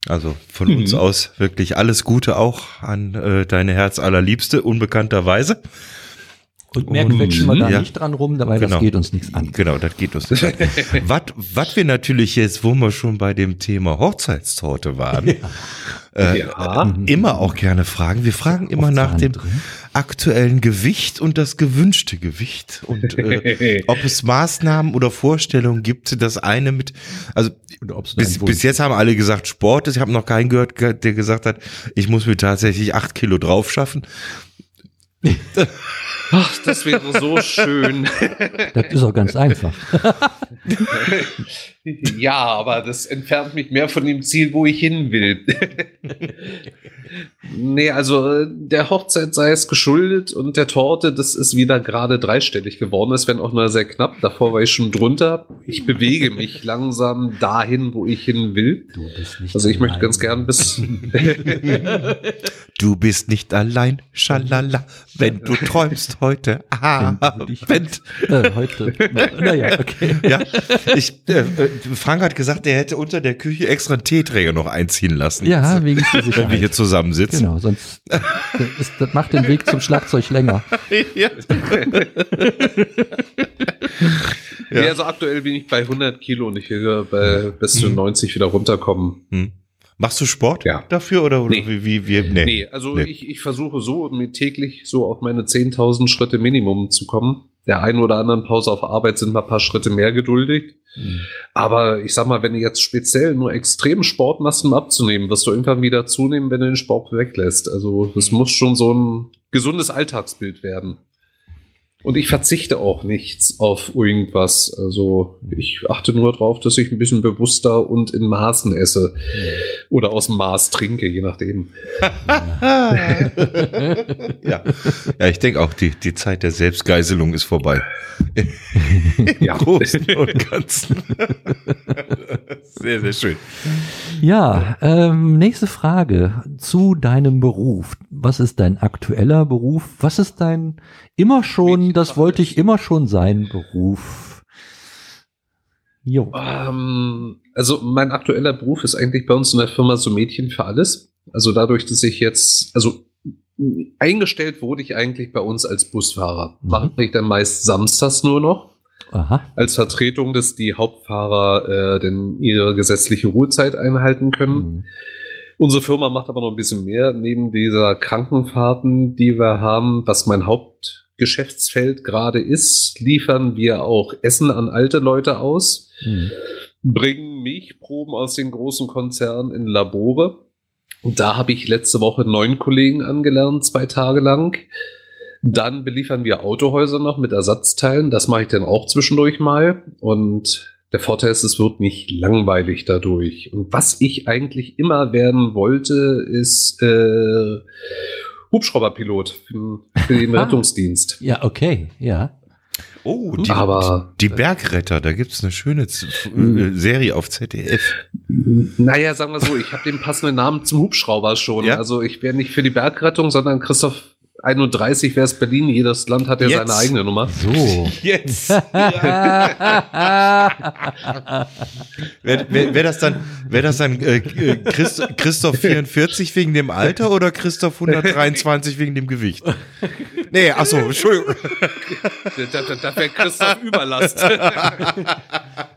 Also von uns Mhm. aus wirklich alles Gute auch an äh, deine Herz allerliebste, unbekannterweise. Und mehr Und- quetschen wir da ja. nicht dran rum, weil das Genau. geht uns nichts an. Genau, das geht uns nicht. an. was, wir natürlich jetzt, wo wir schon bei dem Thema Hochzeitstorte waren, äh, Ja. immer auch gerne fragen. Wir fragen immer nach dem drin. aktuellen Gewicht und das gewünschte Gewicht und äh, ob es Maßnahmen oder Vorstellungen gibt, das eine mit, also bis, bis jetzt haben alle gesagt Sport ist. Ich habe noch keinen gehört, ge- der gesagt hat, ich muss mir tatsächlich acht Kilo drauf schaffen. Ach, das wäre so schön. Das ist auch ganz einfach. Ja, aber das entfernt mich mehr von dem Ziel, wo ich hin will. nee, also äh, der Hochzeit sei es geschuldet und der Torte, das ist wieder gerade dreistellig geworden. Es wenn auch nur sehr knapp. Davor war ich schon drunter. Ich bewege mich langsam dahin, wo ich hin will. Du bist nicht Also ich möchte allein. ganz gern bis. Du bist nicht allein, schalala, wenn du träumst heute. Ah, Wenn du dich- wenn, Äh, heute. Naja, okay. ja, ich, äh, äh, Frank hat gesagt, er hätte unter der Küche extra einen Teeträger noch einziehen lassen. Ja, wegen der wenn wir Sicherheit. hier zusammensitzen. Genau, sonst das, ist, das macht den Weg zum Schlagzeug länger. Ja. Ja. also aktuell bin ich bei 100 Kilo und ich will bei bis zu 90 wieder runterkommen. Hm. Machst du Sport Ja. dafür oder, oder Nee. wie, wie, wie nee. Nee, also Nee. Ich, ich versuche so mir täglich so auf meine 10.000 Schritte Minimum zu kommen. Der einen oder anderen Pause auf Arbeit sind mal ein paar Schritte mehr geduldig. Hm. Aber ich sag mal, wenn du jetzt speziell nur extrem Sport machst, um abzunehmen, wirst du irgendwann wieder zunehmen, wenn du den Sport weglässt. Also das muss schon so ein gesundes Alltagsbild werden. Und ich verzichte auch nichts auf irgendwas. Also ich achte nur darauf, dass ich ein bisschen bewusster und in Maßen esse. Oder aus dem Maß trinke, je nachdem. ja. ja, ich denke auch, die, die Zeit der Selbstgeiselung ist vorbei. Ja. Großen und Ganzen. sehr, sehr schön. Ja, ähm, nächste Frage zu deinem Beruf. Was ist dein aktueller Beruf? Was ist dein immer schon, das wollte ich immer schon sein, Beruf? Jo. Ähm, also mein aktueller Beruf ist eigentlich bei uns in der Firma so Mädchen für alles. Also dadurch, dass ich jetzt, also eingestellt wurde ich eigentlich bei uns als Busfahrer. Mhm. Mache ich dann meist samstags nur noch. Aha. Als Vertretung, dass die Hauptfahrer äh, denn ihre gesetzliche Ruhezeit einhalten können. Mhm. Unsere Firma macht aber noch ein bisschen mehr. Neben dieser Krankenfahrten, die wir haben, was mein Hauptgeschäftsfeld gerade ist, liefern wir auch Essen an alte Leute aus, Mhm. bringen Milchproben aus den großen Konzernen in Labore. Und da habe ich letzte Woche neun Kollegen angelernt, zwei Tage lang. Dann beliefern wir Autohäuser noch mit Ersatzteilen. Das mache ich dann auch zwischendurch mal. Und der Vorteil ist, es wird nicht langweilig dadurch. Und was ich eigentlich immer werden wollte, ist äh, Hubschrauberpilot für, für den Ah. Rettungsdienst. Ja, okay, ja. Oh, die, Aber die Bergretter, da gibt's eine schöne Z äh, Serie auf ZDF. naja, sagen wir so, ich habe den passenden Namen zum Hubschrauber schon. Ja? Also ich wäre nicht für die Bergrettung, sondern Christoph 31 wäre es Berlin. Jedes Land hat ja Jetzt? seine eigene Nummer. So. Jetzt. Wäre wär, wär das dann, wär das dann äh, äh, Christ, Christoph 44 wegen dem Alter oder Christoph 123 wegen dem Gewicht? Nee, achso, Entschuldigung. Da, da, da wäre Christoph Überlast.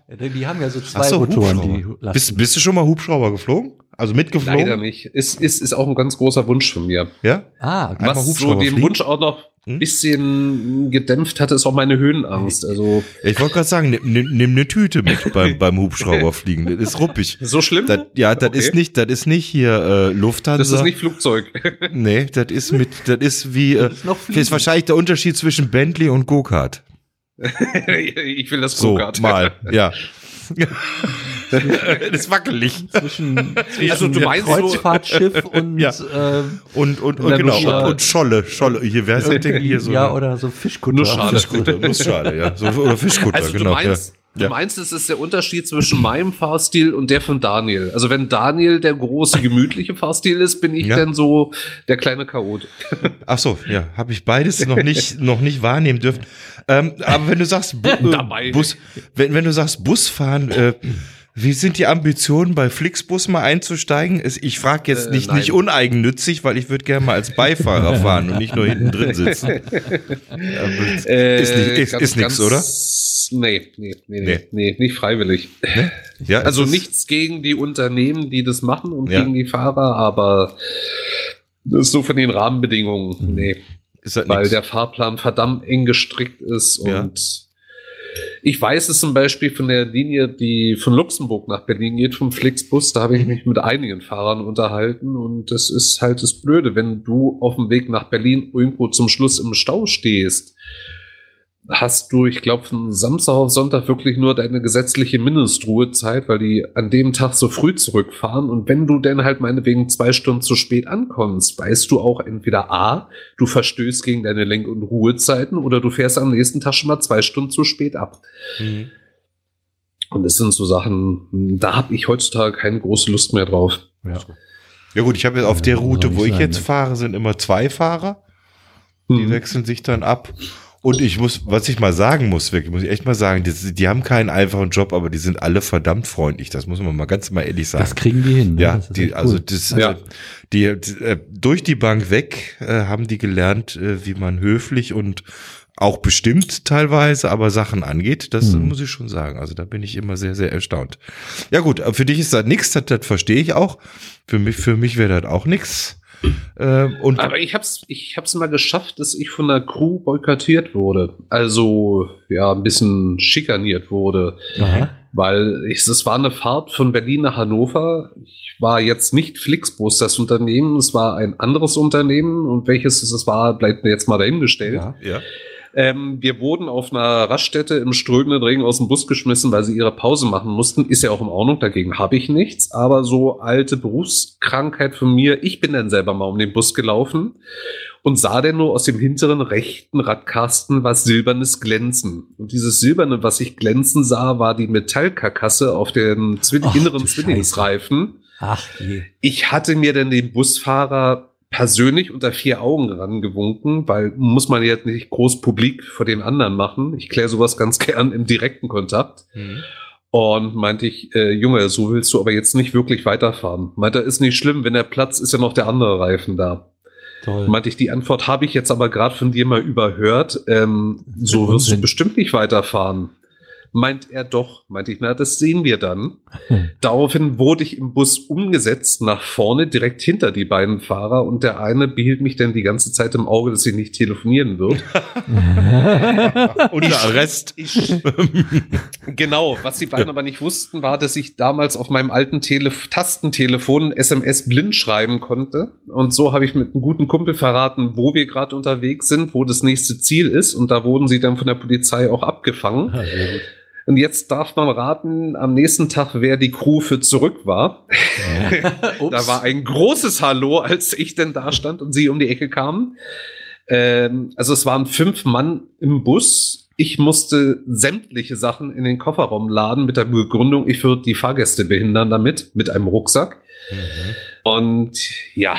die haben ja so zwei so, Motoren. Bist, bist du schon mal Hubschrauber geflogen? Also mitgeflogen? Leider nicht. Ist, ist, ist auch ein ganz großer Wunsch von mir. Ja? ah, Einmal Was so Hubschrauber den fliegen? Wunsch auch noch ein Hm? bisschen gedämpft hatte, ist auch meine Höhenangst. Also Ich wollte gerade sagen, nimm, nimm, nimm eine Tüte mit beim, beim Hubschrauberfliegen. Das ist ruppig. so schlimm? Das, ja, das Okay. ist nicht, das ist nicht hier äh, Lufthansa. Das ist nicht Flugzeug. Nee, das ist mit, das ist wie, äh, ist noch das ist wahrscheinlich der Unterschied zwischen Bentley und Go-Kart. ich will das So, Go-Kart. mal, ja. das ist wackelig. zwischen, zwischen Also du meinst so- Kreuzfahrtschiff und Ja. äh, Und, und, und Na, genau, und, Scholle, Scholle. Hier, ist das Ding hier so? ja, oder so Fischkutter. Nussschale. Fischkutter, Nussschale, ja. So, oder Fischkutter, Also genau. du meinst, ja. du Ja. meinst, es ist der Unterschied zwischen meinem Fahrstil und der von Daniel. Also wenn Daniel der große, gemütliche Fahrstil ist, bin ich Ja. dann so der kleine Chaot. Ach so, ja, habe ich beides noch nicht, noch nicht wahrnehmen dürfen. Ähm, aber wenn du sagst, Bu äh, Dabei. Bus, wenn, wenn du sagst Busfahren, äh, wie sind die Ambitionen bei Flixbus mal einzusteigen? Ich frage jetzt Äh, nicht, nein. nicht uneigennützig, weil ich würde gerne mal als Beifahrer fahren und nicht nur hinten drin sitzen. Aber ist nicht, ist, ganz- ist nix, ganz- oder? Nee, nee, nee, Nee. nee, nee, nicht freiwillig. Ja, Also nichts gegen die Unternehmen, die das machen und Ja. gegen die Fahrer, aber das ist so von den Rahmenbedingungen. Nee, Ist halt weil nix. der Fahrplan verdammt eng gestrickt ist Ja. Ich weiß es zum Beispiel von der Linie, die von Luxemburg nach Berlin geht, vom Flixbus, da habe ich mich mit einigen Fahrern unterhalten und das ist halt das Blöde, wenn du auf dem Weg nach Berlin irgendwo zum Schluss im Stau stehst, hast du, ich glaube, von Samstag auf Sonntag wirklich nur deine gesetzliche Mindestruhezeit, weil die an dem Tag so früh zurückfahren. Und wenn du dann halt meinetwegen zwei Stunden zu spät ankommst, weißt du auch entweder A, du verstößt gegen deine Lenk- und Ruhezeiten oder du fährst am nächsten Tag schon mal zwei Stunden zu spät ab. Mhm. Und das sind so Sachen, da habe ich heutzutage keine große Lust mehr drauf. Ja. Ja gut, ich habe jetzt auf der Ja, Route, soll wo ich sein, jetzt ne? fahre, sind immer zwei Fahrer. Die Hm. wechseln sich dann ab. Und ich muss, was ich mal sagen muss, wirklich, muss ich echt mal sagen, die, die haben keinen einfachen Job, aber die sind alle verdammt freundlich. Das muss man mal ganz mal ehrlich sagen. Das kriegen die hin. ne? Ja, die, also cool. das, Ja. also die, die äh, durch die Bank weg äh, haben die gelernt, äh, wie man höflich und auch bestimmt teilweise, aber Sachen angeht. Das Hm. muss ich schon sagen. Also da bin ich immer sehr, sehr erstaunt. Ja gut, äh, für dich ist das nichts, das, das verstehe ich auch. Für mich, für mich wäre das auch nichts. Äh, und Aber ich hab's, ich hab's mal geschafft, dass ich von der Crew boykottiert wurde. Also, ja, ein bisschen schikaniert wurde. Aha. Weil ich, es war eine Fahrt von Berlin nach Hannover. Ich war jetzt nicht Flixbus, das Unternehmen. Es war ein anderes Unternehmen. Und welches es war, bleibt mir jetzt mal dahingestellt. Ja. ja. Ähm, wir wurden auf einer Raststätte im strömenden Regen aus dem Bus geschmissen, weil sie ihre Pause machen mussten. Ist ja auch in Ordnung, dagegen habe ich nichts. Aber so alte Berufskrankheit von mir, ich bin dann selber mal um den Bus gelaufen und sah dann nur aus dem hinteren rechten Radkasten was Silbernes glänzen. Und dieses Silberne, was ich glänzen sah, war die Metallkarkasse auf den Zwilling Ach, inneren Zwillingsreifen. Ach je. Ich hatte mir dann den Busfahrer persönlich unter vier Augen rangewunken, weil muss man jetzt nicht groß publik vor den anderen machen. Ich kläre sowas ganz gern im direkten Kontakt. Und meinte ich, äh, Junge, so willst du aber jetzt nicht wirklich weiterfahren. Meinte er, ist nicht schlimm, wenn der Platz ist ja noch der andere Reifen da. Toll. Meinte ich, die Antwort habe ich jetzt aber gerade von dir mal überhört. Ähm, so wirst du bestimmt nicht weiterfahren. Meint er doch. Meinte ich, na, das sehen wir dann. Hm. Daraufhin wurde ich im Bus umgesetzt nach vorne, direkt hinter die beiden Fahrer. Und der eine behielt mich dann die ganze Zeit im Auge, dass sie nicht telefonieren wird. Unter Arrest. genau, was die beiden aber nicht wussten, war, dass ich damals auf meinem alten Tele Tastentelefon SMS blind schreiben konnte. Und so habe ich mit einem guten Kumpel verraten, wo wir gerade unterwegs sind, wo das nächste Ziel ist. Und da wurden sie dann von der Polizei auch abgefangen. Ah, sehr gut. Und jetzt darf man raten, am nächsten Tag, wer die Crew für zurück war. Da war ein großes Hallo, als ich denn da stand und sie um die Ecke kamen. Ähm, also es waren fünf Mann im Bus. Ich musste sämtliche Sachen in den Kofferraum laden mit der Begründung, ich würde die Fahrgäste behindern damit, mit einem Rucksack. Und ja,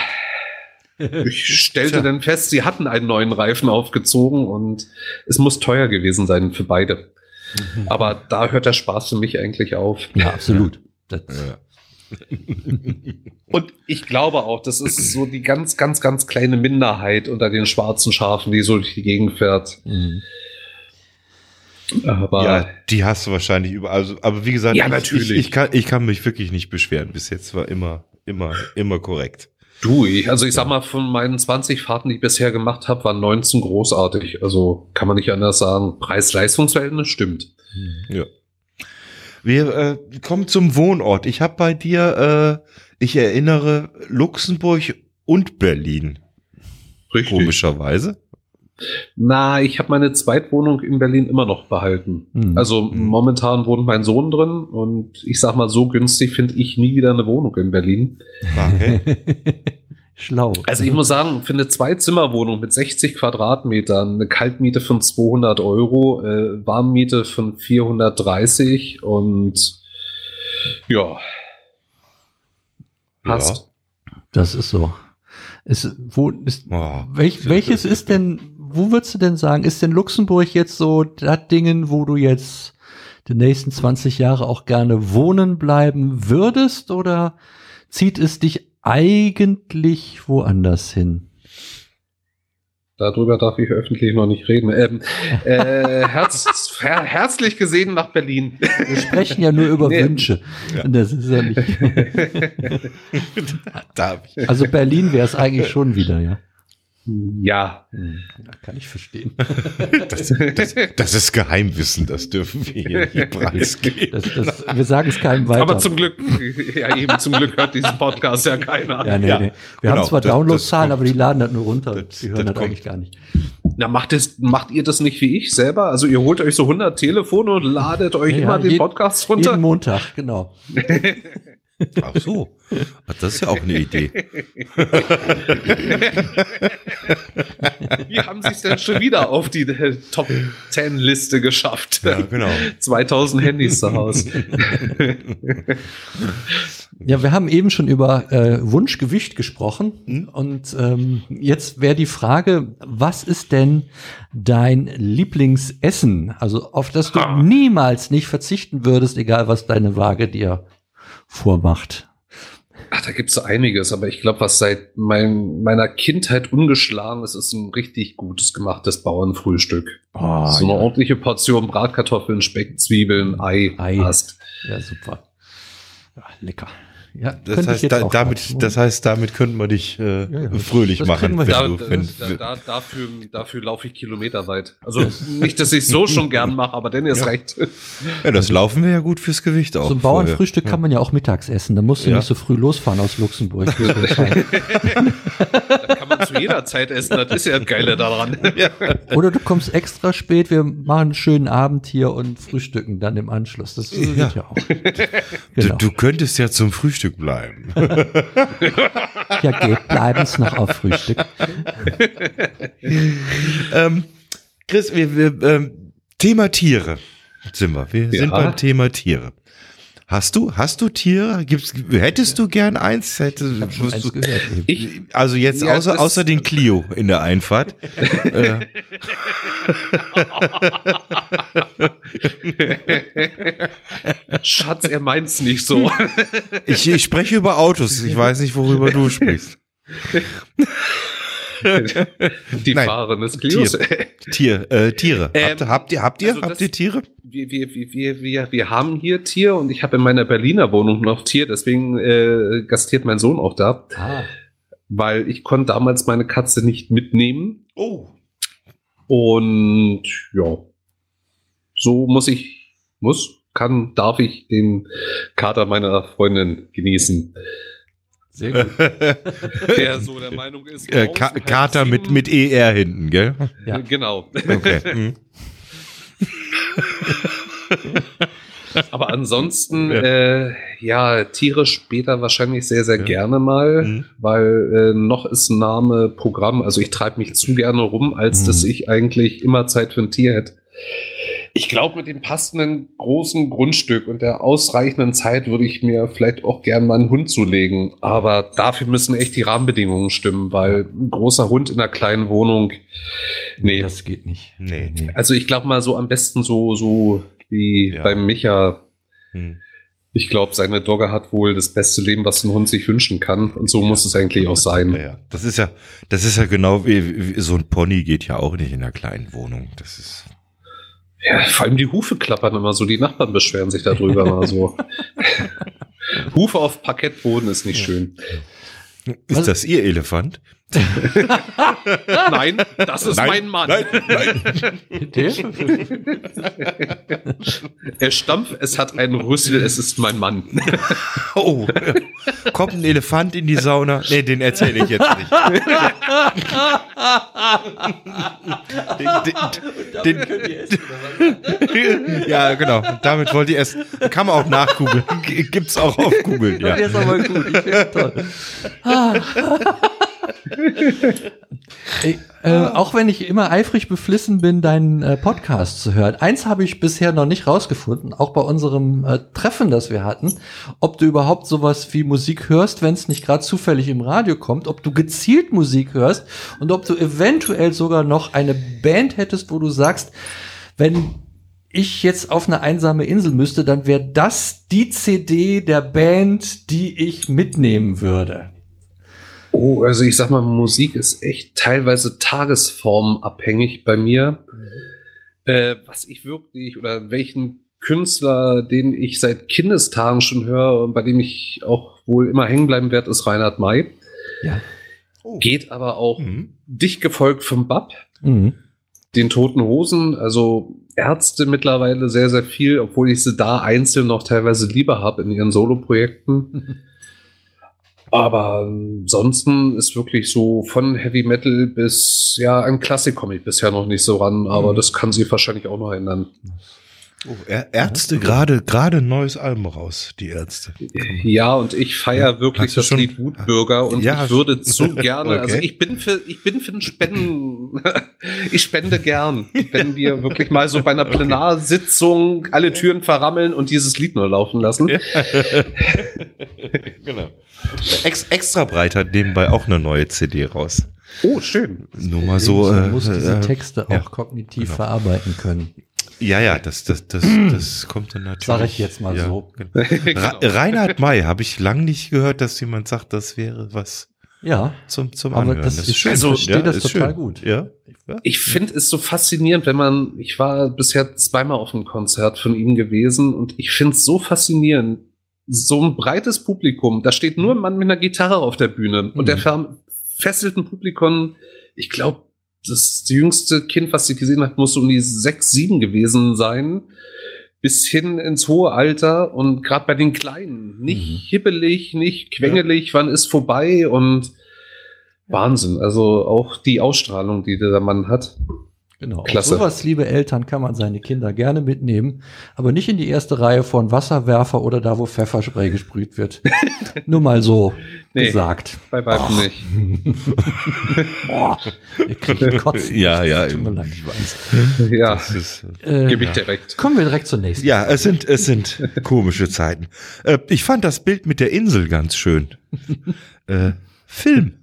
ich stellte Tja. dann fest, sie hatten einen neuen Reifen aufgezogen und es muss teuer gewesen sein für beide. Aber da hört der Spaß für mich eigentlich auf. Ja, absolut. Ja. Und ich glaube auch, das ist so die ganz, ganz, ganz kleine Minderheit unter den schwarzen Schafen, die so durch die Gegend fährt. Mhm. Aber ja, die hast du wahrscheinlich überall. Also, aber wie gesagt, Ja, ich, natürlich. Ich, ich, kann, ich kann mich wirklich nicht beschweren. Bis jetzt war immer, immer, immer korrekt. Du, ich, also ich sag mal, von meinen 20 Fahrten, die ich bisher gemacht habe, waren 19 großartig. Also kann man nicht anders sagen. Preis-Leistungsverhältnis stimmt. Ja. Wir äh, kommen zum Wohnort. Ich habe bei dir, äh, ich erinnere, Luxemburg und Berlin. Richtig. Komischerweise. Na, ich habe meine Zweitwohnung in Berlin immer noch behalten. Mhm. Also Mhm. momentan wohnt mein Sohn drin und ich sag mal, so günstig finde ich nie wieder eine Wohnung in Berlin. Okay. Schlau. Also ich muss sagen, für eine Zwei-Zimmer-Wohnung mit 60 Quadratmetern, eine Kaltmiete von 200 Euro, äh, Warmmiete von 430 und ja, passt. Das ist so. Ist, wo ist, Oh. welch, welches ist denn, wo würdest du denn sagen, ist denn Luxemburg jetzt so das Dingen, wo du jetzt die nächsten 20 Jahre auch gerne wohnen bleiben würdest oder zieht es dich eigentlich woanders hin? Darüber darf ich öffentlich noch nicht reden. Ähm, äh, herz, her, herzlich gesehen nach Berlin. Wir sprechen ja nur über Nee. Wünsche. Ja. Das ist ja nicht. Also Berlin wäre es eigentlich schon wieder, ja. Ja. Hm, ja, kann ich verstehen. Das, das, das ist Geheimwissen, das dürfen wir hier nicht preisgeben. Das, das, wir sagen es keinem weiter. Aber zum Glück, ja eben zum Glück hört diesen Podcast ja keiner. ja, nee, Ja, nee. Wir genau, haben zwar das- Downloadzahlen, das aber die laden das nur runter. Das- die hören das das, kommt. eigentlich gar nicht. Na, macht, es, macht ihr das nicht wie ich selber? Also ihr holt euch so 100 Telefone und ladet euch Ja, immer den je- Podcast runter? Jeden Montag, genau. Ach so. Ach, Das ist ja auch eine Idee. Wie haben sie es denn schon wieder auf die äh, Top 10 Liste geschafft? Ja, genau. 2000 Handys zu Hause. Ja, wir haben eben schon über äh, Wunschgewicht gesprochen und ähm, jetzt wäre die Frage, was ist denn dein Lieblingsessen, also auf das du niemals nicht verzichten würdest, egal was deine Waage dir vormacht? Ach, da gibt's so einiges, aber ich glaube, was seit mein, meiner Kindheit ungeschlagen ist, ist ein richtig gutes gemachtes Bauernfrühstück. Oh, so eine ja. ordentliche Portion Bratkartoffeln, Speck, Zwiebeln, Ei, Ei. passt. ja, super. Ja, lecker. Ja, Das könnte ich heißt, jetzt da, auch damit, das heißt, damit könnten wir dich äh, Ja, ja, fröhlich das machen. wir Wenn Da, du, da, wenn, da, da, dafür, dafür laufe ich kilometerweit. Also nicht, dass ich so schon gern mache, aber denn ist recht. ja, das Laufen wäre ja gut fürs Gewicht auch. so ein vorher. Bauernfrühstück kann man ja auch mittags essen. Da musst du Ja. nicht so früh losfahren aus Luxemburg. Das kann man zu jeder Zeit essen. Das ist ja das Geile daran. Oder du kommst extra spät, wir machen einen schönen Abend hier und frühstücken dann im Anschluss. Das geht Ja. ja, auch. Du, Genau. du könntest ja zum Frühstück bleiben. Ja, geht, bleiben's noch auf Frühstück. ähm, Chris, wir, wir, ähm, Thema Tiere sind wir. Wir sind beim Thema Tiere. Hast du, hast du Tiere? Gibt's, hättest du gern eins? Hätte, Ich schon eins gehört. Ich, also jetzt Ja, außer, außer den Clio in der Einfahrt. äh, Schatz, er meint's nicht so. ich, ich spreche über Autos. Ich weiß nicht, worüber du sprichst. Die Nein. Fahrerin des Clios. Tier, äh, Tiere. Ähm, habt, habt ihr, habt ihr, also habt das- ihr Tiere? Wir, wir, wir, wir, wir, wir haben hier Tier und ich habe in meiner Berliner Wohnung noch Tier, deswegen äh, gastiert mein Sohn auch da, Ah, weil ich konnte damals meine Katze nicht mitnehmen Oh. und ja, so muss ich, muss, kann, darf ich den Kater meiner Freundin genießen, sehr gut. der so der Meinung ist. Äh, Ka Kater mit, sieben- mit ER hinten, gell? Ja. Genau. Okay. Mhm. Aber ansonsten, Ja. äh, ja, Tiere später wahrscheinlich sehr, sehr Ja. gerne mal, Mhm. weil äh, noch ist ein Name Programm. Also ich treibe mich zu gerne rum, als Mhm. dass ich eigentlich immer Zeit für ein Tier hätte. Ich glaube, mit dem passenden großen Grundstück und der ausreichenden Zeit würde ich mir vielleicht auch gern mal einen Hund zulegen. Aber dafür müssen echt die Rahmenbedingungen stimmen, weil ein großer Hund in einer kleinen Wohnung, nee. Das geht nicht. Nee. Also ich glaube mal so am besten so, so wie Ja. beim Micha. Hm. Ich glaube, seine Dogge hat wohl das beste Leben, was ein Hund sich wünschen kann. Und so muss es eigentlich auch sein. Ja, ja. Das ist ja, das ist ja genau wie, wie so ein Pony geht ja auch nicht in einer kleinen Wohnung. Das ist. Ja, vor allem die Hufe klappern immer so. Die Nachbarn beschweren sich darüber mal so. Hufe auf Parkettboden ist nicht schön. Ist Was- das Ihr Elefant? Nein, das ist mein Mann. Nein, nein. Der? Er stampft, es hat einen Rüssel, es ist mein Mann. Oh, kommt ein Elefant in die Sauna? Nee, den erzähle ich jetzt nicht. den, den, den, ja, genau. Damit wollte ich erst. Kann man auch nachgoogeln. Gibt's auch auf Google. Ja. Der ist aber gut. Ich finde toll. Ah. Ey, äh, auch wenn ich immer eifrig beflissen bin, deinen äh, Podcast zu hören. Eins habe ich bisher noch nicht rausgefunden, auch bei unserem äh, Treffen, das wir hatten, ob du überhaupt sowas wie Musik hörst, wenn es nicht gerade zufällig im Radio kommt, ob du gezielt Musik hörst und ob du eventuell sogar noch eine Band hättest, wo du sagst, wenn ich jetzt auf eine einsame Insel müsste, dann wäre das die CD der Band, die ich mitnehmen würde. Oh, also ich sag mal, Musik ist echt teilweise tagesformabhängig bei mir. Äh, was ich wirklich oder welchen Künstler, den ich seit Kindestagen schon höre und bei dem ich auch wohl immer hängen bleiben werde, ist Reinhard May. Ja. Geht aber auch Mhm. dicht gefolgt vom Bab, Mhm. den Toten Hosen, also Ärzte mittlerweile sehr, sehr viel, obwohl ich sie da einzeln noch teilweise lieber habe in ihren Soloprojekten. Aber ansonsten ist wirklich so von Heavy Metal bis, ja, ein Klassik komme ich bisher noch nicht so ran, aber Mhm. das kann sich wahrscheinlich auch noch ändern. Oh, Ärzte gerade gerade ein neues Album raus, die Ärzte. Ja, und ich feiere wirklich das schon- Lied Wutbürger und Ja. ich würde so gerne, Okay. also ich bin für, ich bin für den Spenden, ich spende gern, wenn wir wirklich mal so bei einer Plenarsitzung alle Türen verrammeln und dieses Lied nur laufen lassen. genau. Ex, extra breit hat nebenbei auch eine neue CD raus. Oh, schön. Nur mal so. Man Äh, muss diese äh, Texte auch ja, kognitiv genau. verarbeiten können. Ja, ja, das, das, das, das kommt dann natürlich. Sag ich jetzt mal ja, so. Genau. Reinhard May habe ich lang nicht gehört, dass jemand sagt, das wäre was Ja, zum, zum aber Anhören. das ist schön. Also, ich verstehe das ist total schön. gut. Ja. ja. Ich finde es so faszinierend, wenn man, ich war bisher zweimal auf einem Konzert von ihm gewesen und ich finde es so faszinierend. So ein breites Publikum, da steht nur ein Mann mit einer Gitarre auf der Bühne und der Mhm. fesselt ein Publikum, ich glaube, das jüngste Kind, was ich gesehen habe, muss so um die sechs, sieben gewesen sein, bis hin ins hohe Alter und gerade bei den Kleinen, nicht Mhm. hibbelig, nicht quengelig, wann ist vorbei und Wahnsinn. Also auch die Ausstrahlung, die der Mann hat. Genau. Klasse. Auf sowas, liebe Eltern, kann man seine Kinder gerne mitnehmen, aber nicht in die erste Reihe von Wasserwerfer oder da, wo Pfefferspray gesprüht wird. Nur mal so Nee. gesagt. Bei weitem nicht. Boah, ich kriege Kotzen. Ja, ja, Tut mir leid, ich weiß. Ja, Das ist, Äh, gebe ich direkt. kommen wir direkt zur nächsten. ja, es sind, es sind komische Zeiten. Äh, ich fand das Bild mit der Insel ganz schön. äh, Film.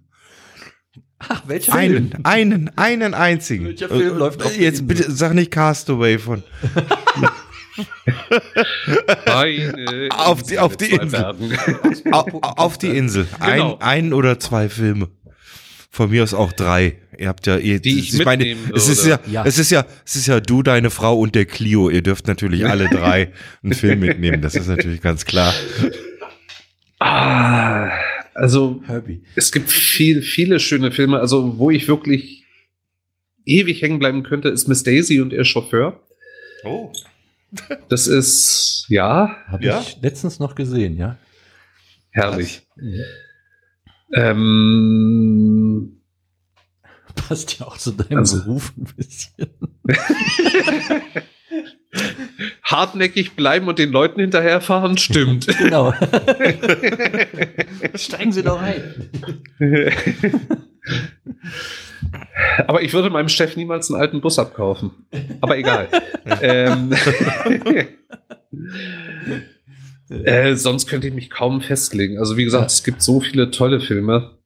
Ach, welcher Einen, Film? einen, einen einzigen. Welcher Film Äh, läuft auf der Jetzt bitte sag nicht Castaway von. Eine Auf die- auf die Insel. Bergen. Au, au- auf die Insel. Genau. Ein, ein oder zwei Filme. Von mir aus auch drei. Ihr habt ja, ihr, Die ich meine, mitnehmen es ist ja. Ja. es ist ja, es ist ja du, deine Frau und der Clio. Ihr dürft natürlich alle drei einen Film mitnehmen. Das ist natürlich ganz klar. Ah, also Herbie. es gibt viel, viele schöne Filme. Also wo ich wirklich ewig hängen bleiben könnte, ist Miss Daisy und ihr Chauffeur. Oh. Das ist ja Habe Ja? ich letztens noch gesehen, ja. herrlich. Ähm, Passt ja auch zu deinem Also- Beruf ein bisschen. hartnäckig bleiben und den Leuten hinterherfahren, stimmt. Genau. Steigen Sie doch ein. Aber ich würde meinem Chef niemals einen alten Bus abkaufen. Aber egal. ähm, äh, sonst könnte ich mich kaum festlegen. Also wie gesagt, es gibt so viele tolle Filme.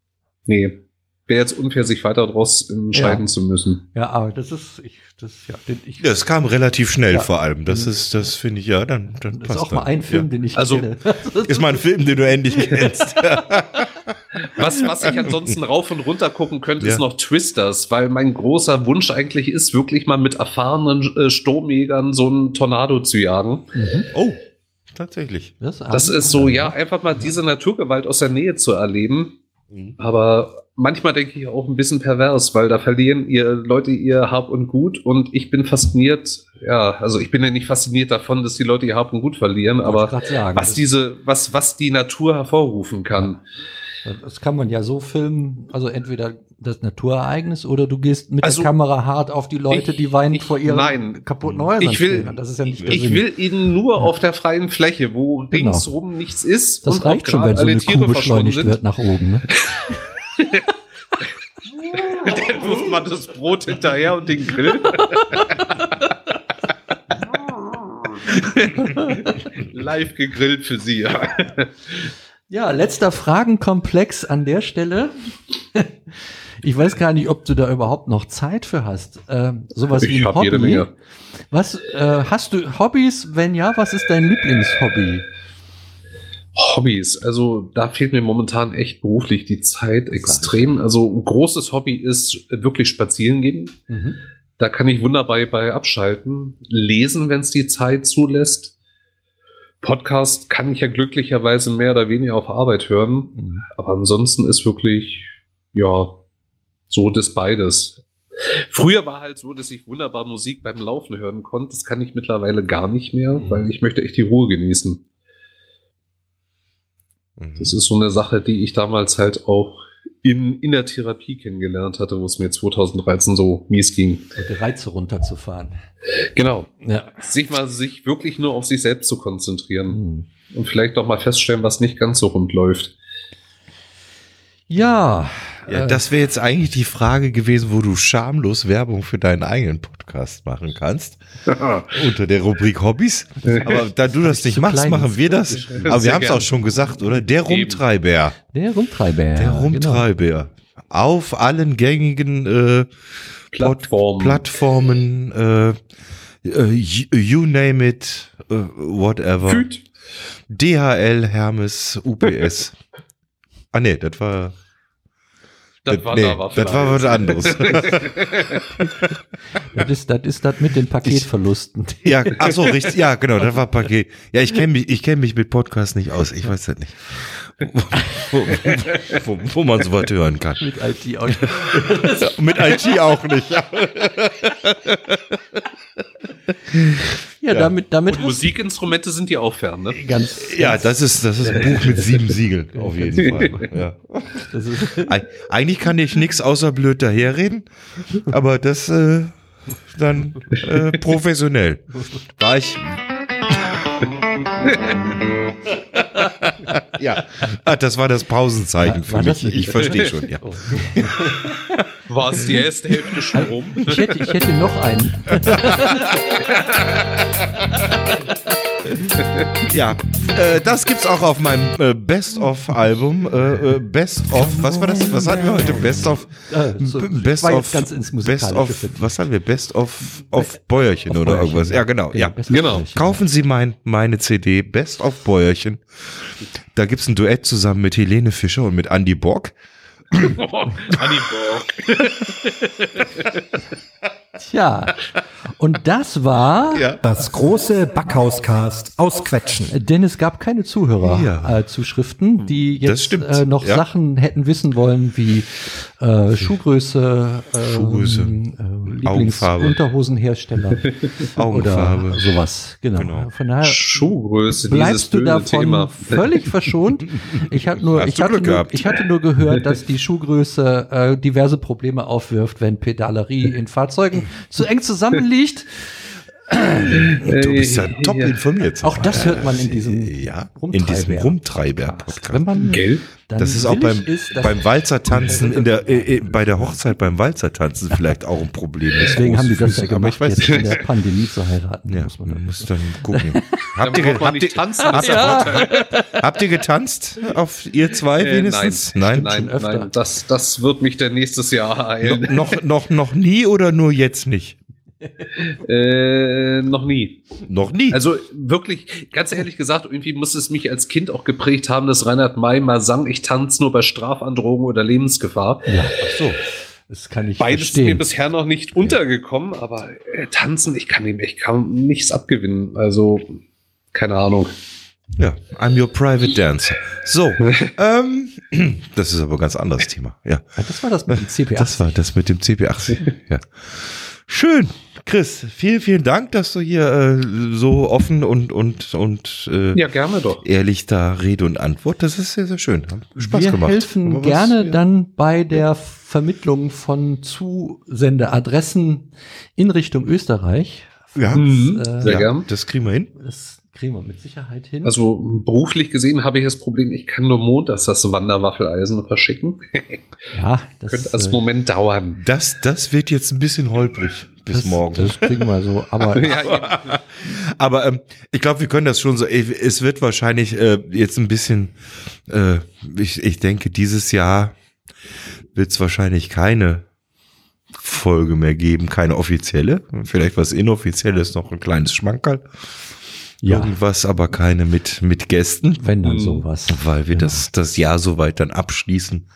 Nee, wäre jetzt unfair, sich weiter daraus entscheiden Ja. zu müssen. Ja, aber das ist, ich, das, ja, den, ich, Das kam relativ schnell Ja. vor allem. Das ist, das finde ich ja, dann, dann das ist passt auch mal dann. ein Film, Ja. den ich Also- kenne. Ist mal ein Film, den du endlich kennst. Was, was ich ansonsten rauf und runter gucken könnte, Ja. ist noch Twisters, weil mein großer Wunsch eigentlich ist, wirklich mal mit erfahrenen äh, Sturmjägern so einen Tornado zu jagen. Mhm. oh, tatsächlich. Das, Das ist so, ja, einfach mal diese Naturgewalt aus der Nähe zu erleben. Aber manchmal denke ich auch ein bisschen pervers, weil da verlieren ihr Leute ihr Hab und Gut und ich bin fasziniert, ja, also ich bin ja nicht fasziniert davon, dass die Leute ihr Hab und Gut verlieren, aber sagen, was diese, was, was die Natur hervorrufen kann. Das kann man ja so filmen, also entweder das Naturereignis oder du gehst mit Also, der Kamera hart auf die Leute, ich- die weinen ich- vor ihren nein. kaputten Häusern Ich will- stehen. Das ist ja nicht der Ich Sinn. will ihn nur Ja. auf der freien Fläche, wo Genau. ringsrum nichts ist. das reicht schon, wenn so alle eine Tiere Kuh beschleunigt wird nach oben. Ne? Dann wirft man das Brot hinterher und den Grill. Live gegrillt für Sie. Ja, letzter Fragenkomplex an der Stelle. Ich weiß gar nicht, ob du da überhaupt noch Zeit für hast. Ähm, sowas wie Ich ein hab Hobby. jede Menge. Was äh, hast du Hobbys? Wenn ja, was ist dein Lieblingshobby? Hobbys, also da fehlt mir momentan echt beruflich die Zeit extrem. Also ein großes Hobby ist wirklich spazieren gehen. Mhm. Da kann ich wunderbar bei abschalten. Lesen, wenn es die Zeit zulässt. Podcast kann ich ja glücklicherweise mehr oder weniger auf Arbeit hören. Mhm. Aber ansonsten ist wirklich, ja, so das beides. Früher war halt so, dass ich wunderbar Musik beim Laufen hören konnte. Das kann ich mittlerweile gar nicht mehr, Mhm. weil ich möchte echt die Ruhe genießen. Das ist so eine Sache, die ich damals halt auch in, in der Therapie kennengelernt hatte, wo es mir 2013 so mies ging. Die Reize runterzufahren. Genau. Ja. Sich mal sich wirklich nur auf sich selbst zu konzentrieren Hm. und vielleicht auch mal feststellen, was nicht ganz so rund läuft. Ja, Ja, äh, das wäre jetzt eigentlich die Frage gewesen, wo du schamlos Werbung für deinen eigenen Podcast machen kannst. Unter der Rubrik Hobbys. Aber da du das nicht machst, machen wir das. Aber wir haben es auch schon gesagt, oder? Der. Rumtreiber. der Rumtreiber. Der genau. Rumtreiber. Auf allen gängigen äh, Plattformen. Plattformen, äh, äh, you, you name it, äh, whatever. Füt. DHL, Hermes, UPS. ah nee, das war Das war nee, da war das war was anderes. Das ist, das ist das mit den Paketverlusten. ja, ach so, richtig. Ja, genau, das war Paket. Ja, ich kenne mich, ich kenne mich mit Podcasts nicht aus. Ich weiß das nicht. Wo, wo, wo, wo man sowas hören kann. mit IT auch. Mit IT auch nicht. Ja. Ja, damit, damit Und Musikinstrumente sind die auch fern, ne? ganz, Ja, das ist, das ist ein Buch mit sieben Siegeln, auf jeden Fall. Ja. das ist, Eig- Eigentlich kann ich nichts außer blöd daherreden, aber das äh, dann äh, professionell. War ich. Ja, ah, das war das Pausenzeichen für War mich. Ich verstehe schon, ja. Oh. War es die erste Hälfte schon rum? Ich hätte, ich hätte noch einen. Ja, äh, das gibt's auch auf meinem äh, Best-of-Album. Äh, äh, Best-of, was war das? Was hatten wir heute? Best-of, Äh, so, B- ich Best war of, jetzt ganz ins Best Musikalische of, vertieft. was haben wir? Best of, of Bäuerchen Auf oder Bäuerchen, irgendwas. Ja, genau, ja. Of Genau. Bäuerchen. Kaufen Sie mein, meine CD Best of Bäuerchen. Da gibt's ein Duett zusammen mit Helene Fischer und mit Andy Borg. Annie Borg. Tja, und das war, Das große Backhauscast aus Quetschen. denn es gab keine Ja. Zuhörer-Zuschriften, die jetzt äh, noch ja. Sachen hätten wissen wollen wie äh, Schuhgröße, ähm, Schuhgröße, äh, Augenfarbe. Lieblingsunterhosenhersteller Augenfarbe. oder sowas. Genau. Genau. Von daher Schuhgröße, dieses bleibst du davon Thema. völlig verschont. Ich hatte nur, ich hatte nur, ich hatte nur gehört, dass die Schuhgröße äh, diverse Probleme aufwirft, wenn Pedalerie in Fahrzeugen zu eng zusammenliegt. Du bist ja top informiert. Auch das hört man in diesem ja, in diesem Rumtreiber- Rumtreiber-Podcast. Wenn man Gell? Das ist auch beim, ist, beim Walzertanzen in der, äh, äh, bei der Hochzeit beim Walzertanzen vielleicht auch ein Problem. Deswegen haben die das ja Aber gemacht, ich weiß jetzt in nicht. der Pandemie zu heiraten. Ja, muss man dann- muss dann gucken. habt, ihr, habt, nicht ihr, tanzen. habt, Ja. habt ihr getanzt auf ihr zwei Äh, wenigstens? nein, Nein? nein, öfter. nein, das, das wird mich dann nächstes Jahr eilen. No, noch, noch, noch nie oder nur jetzt nicht? Äh, noch nie. Noch nie. Also wirklich, ganz ehrlich gesagt, irgendwie muss es mich als Kind auch geprägt haben, dass Reinhard May mal sang, ich tanze nur bei Strafandrohung oder Lebensgefahr. Ja, ach so. Das kann ich Beides ist mir verstehen. bisher noch nicht untergekommen, aber äh, tanzen, ich kann ihm echt kaum nichts abgewinnen. Also, keine Ahnung. ja, I'm your private dancer. So, ähm, das ist aber ein ganz anderes Thema. Ja, das war das mit dem CPA. das war das mit dem CP80. ja. Schön. Chris, vielen, vielen Dank, dass du hier äh, so offen und, und, und äh, Ja, gerne doch. ehrlich da Rede und Antwort. Das ist sehr, sehr schön. Hat Spaß Wir gemacht. helfen Aber was- gerne ja. dann bei der Vermittlung von Zusendeadressen in Richtung Österreich. Ja, Mhm, äh, sehr ja, gern. das kriegen wir hin. Das kriegen wir mit Sicherheit hin. Also beruflich gesehen habe ich das Problem, ich kann nur montags das Wanderwaffeleisen verschicken. ja, das, Könnte als äh, Moment dauern. Das, das wird jetzt ein bisschen holprig bis das, morgen. Das kriegen wir so. Aber Ja, eben. Aber ähm, ich glaube, wir können das schon so. Es wird wahrscheinlich äh, jetzt ein bisschen. Äh, ich, ich denke, dieses Jahr wird es wahrscheinlich keine Folge mehr geben, keine offizielle. Vielleicht was inoffizielles, noch ein kleines Schmankerl. ja, Irgendwas, aber keine mit mit Gästen, wenn dann sowas. weil wir das das Jahr soweit dann abschließen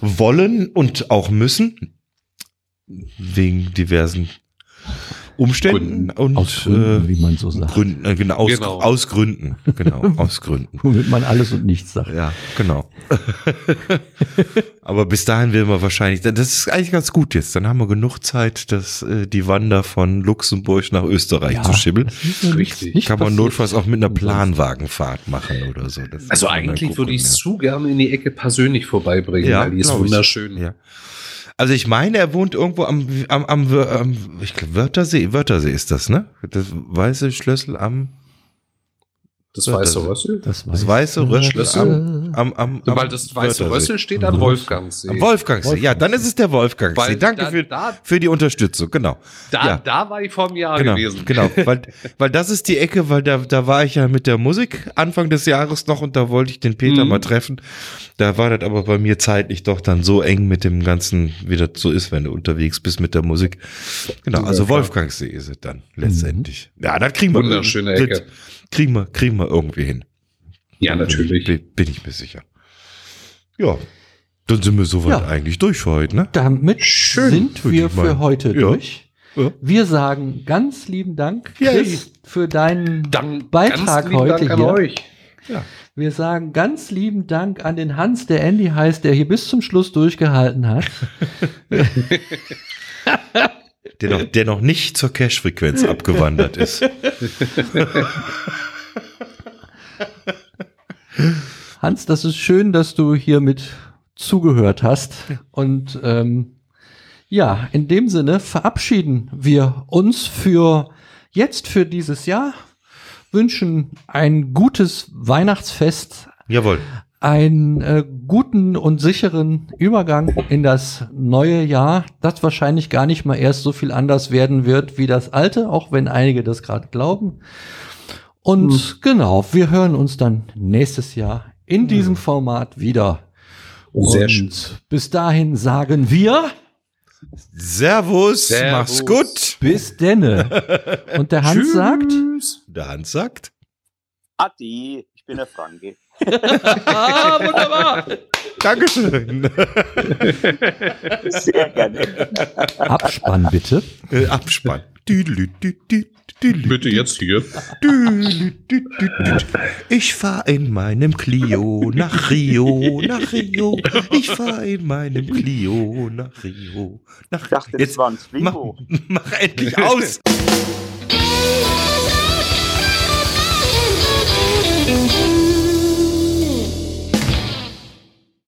wollen und auch müssen wegen diversen Umständen und Aus Gründen, äh, wie man so sagt. Gründen, äh, genau, aus, Genau. aus Gründen. Genau, aus Gründen. Womit man alles und nichts sagt. Ja, genau. Aber bis dahin will man wahrscheinlich, das ist eigentlich ganz gut jetzt. Dann haben wir genug Zeit, dass äh, die Wander von Luxemburg nach Österreich zu schibbeln. das ist ja Richtig. Kann man notfalls auch mit einer Planwagenfahrt machen oder so. Das Also eigentlich würde ich ja. es zu gerne in die Ecke persönlich vorbeibringen, weil die ist glaub ich. wunderschön. Ja. Also ich meine, er wohnt irgendwo am, am, am, am ich glaube, Wörthersee, Wörthersee ist das, ne? Das weiße Schlüssel am, Das weiße Rössel? Das, das weiße Rössel am, am, am, am Weil das weiße. Rössel steht an Wolfgangsee. Am Wolfgangsee. Ja, dann ist es der Wolfgangsee. Weil Danke da- für, da- für die Unterstützung, genau. Da, ja. da war ich vor einem Jahr Genau, gewesen. genau, weil, weil das ist die Ecke, weil da, da war ich ja mit der Musik Anfang des Jahres noch und da wollte ich den Peter Mhm. mal treffen. Da war das aber bei mir zeitlich doch dann so eng mit dem Ganzen, wie das so ist, wenn du unterwegs bist mit der Musik. Genau, also. Wolfgangsee ist es dann letztendlich. Ja, das kriegen wir. Wunderschöne das Ecke. Kriegen wir, kriegen wir irgendwie hin. Ja, natürlich. Bin, bin ich mir sicher. Ja, dann sind wir soweit Ja. eigentlich durch für heute, ne? Damit sind würde wir für meinen. heute Ja. durch. Ja. Wir sagen ganz lieben Dank. Chris, für deinen Dann Beitrag heute Dank an hier. euch. Wir sagen ganz lieben Dank an den Hans, der Andy heißt, der hier bis zum Schluss durchgehalten hat. Der noch, der noch nicht zur Cash-Frequenz abgewandert ist. Hans, das ist schön, dass du hier mit zugehört hast. Und ähm, ja, in dem Sinne verabschieden wir uns für jetzt, für dieses Jahr, wünschen ein gutes Weihnachtsfest, Jawohl. Einen äh, guten und sicheren Übergang in das neue Jahr, das wahrscheinlich gar nicht mal erst so viel anders werden wird wie das alte, auch wenn einige das gerade glauben. Und genau, wir hören uns dann nächstes Jahr in diesem Format wieder. Sehr und schön. bis dahin sagen wir Servus, Servus. mach's gut. bis denne. Und der Hans sagt, Der Hans sagt. Adi, ich bin der Franke. Ah, wunderbar. Dankeschön. Sehr gerne. Abspann bitte. Äh, Abspann. Bitte jetzt hier. Ich fahr in meinem Clio nach Rio, nach Rio. Ich fahr in meinem Clio nach Rio, nach Ich dachte, das war ein mach, mach endlich aus.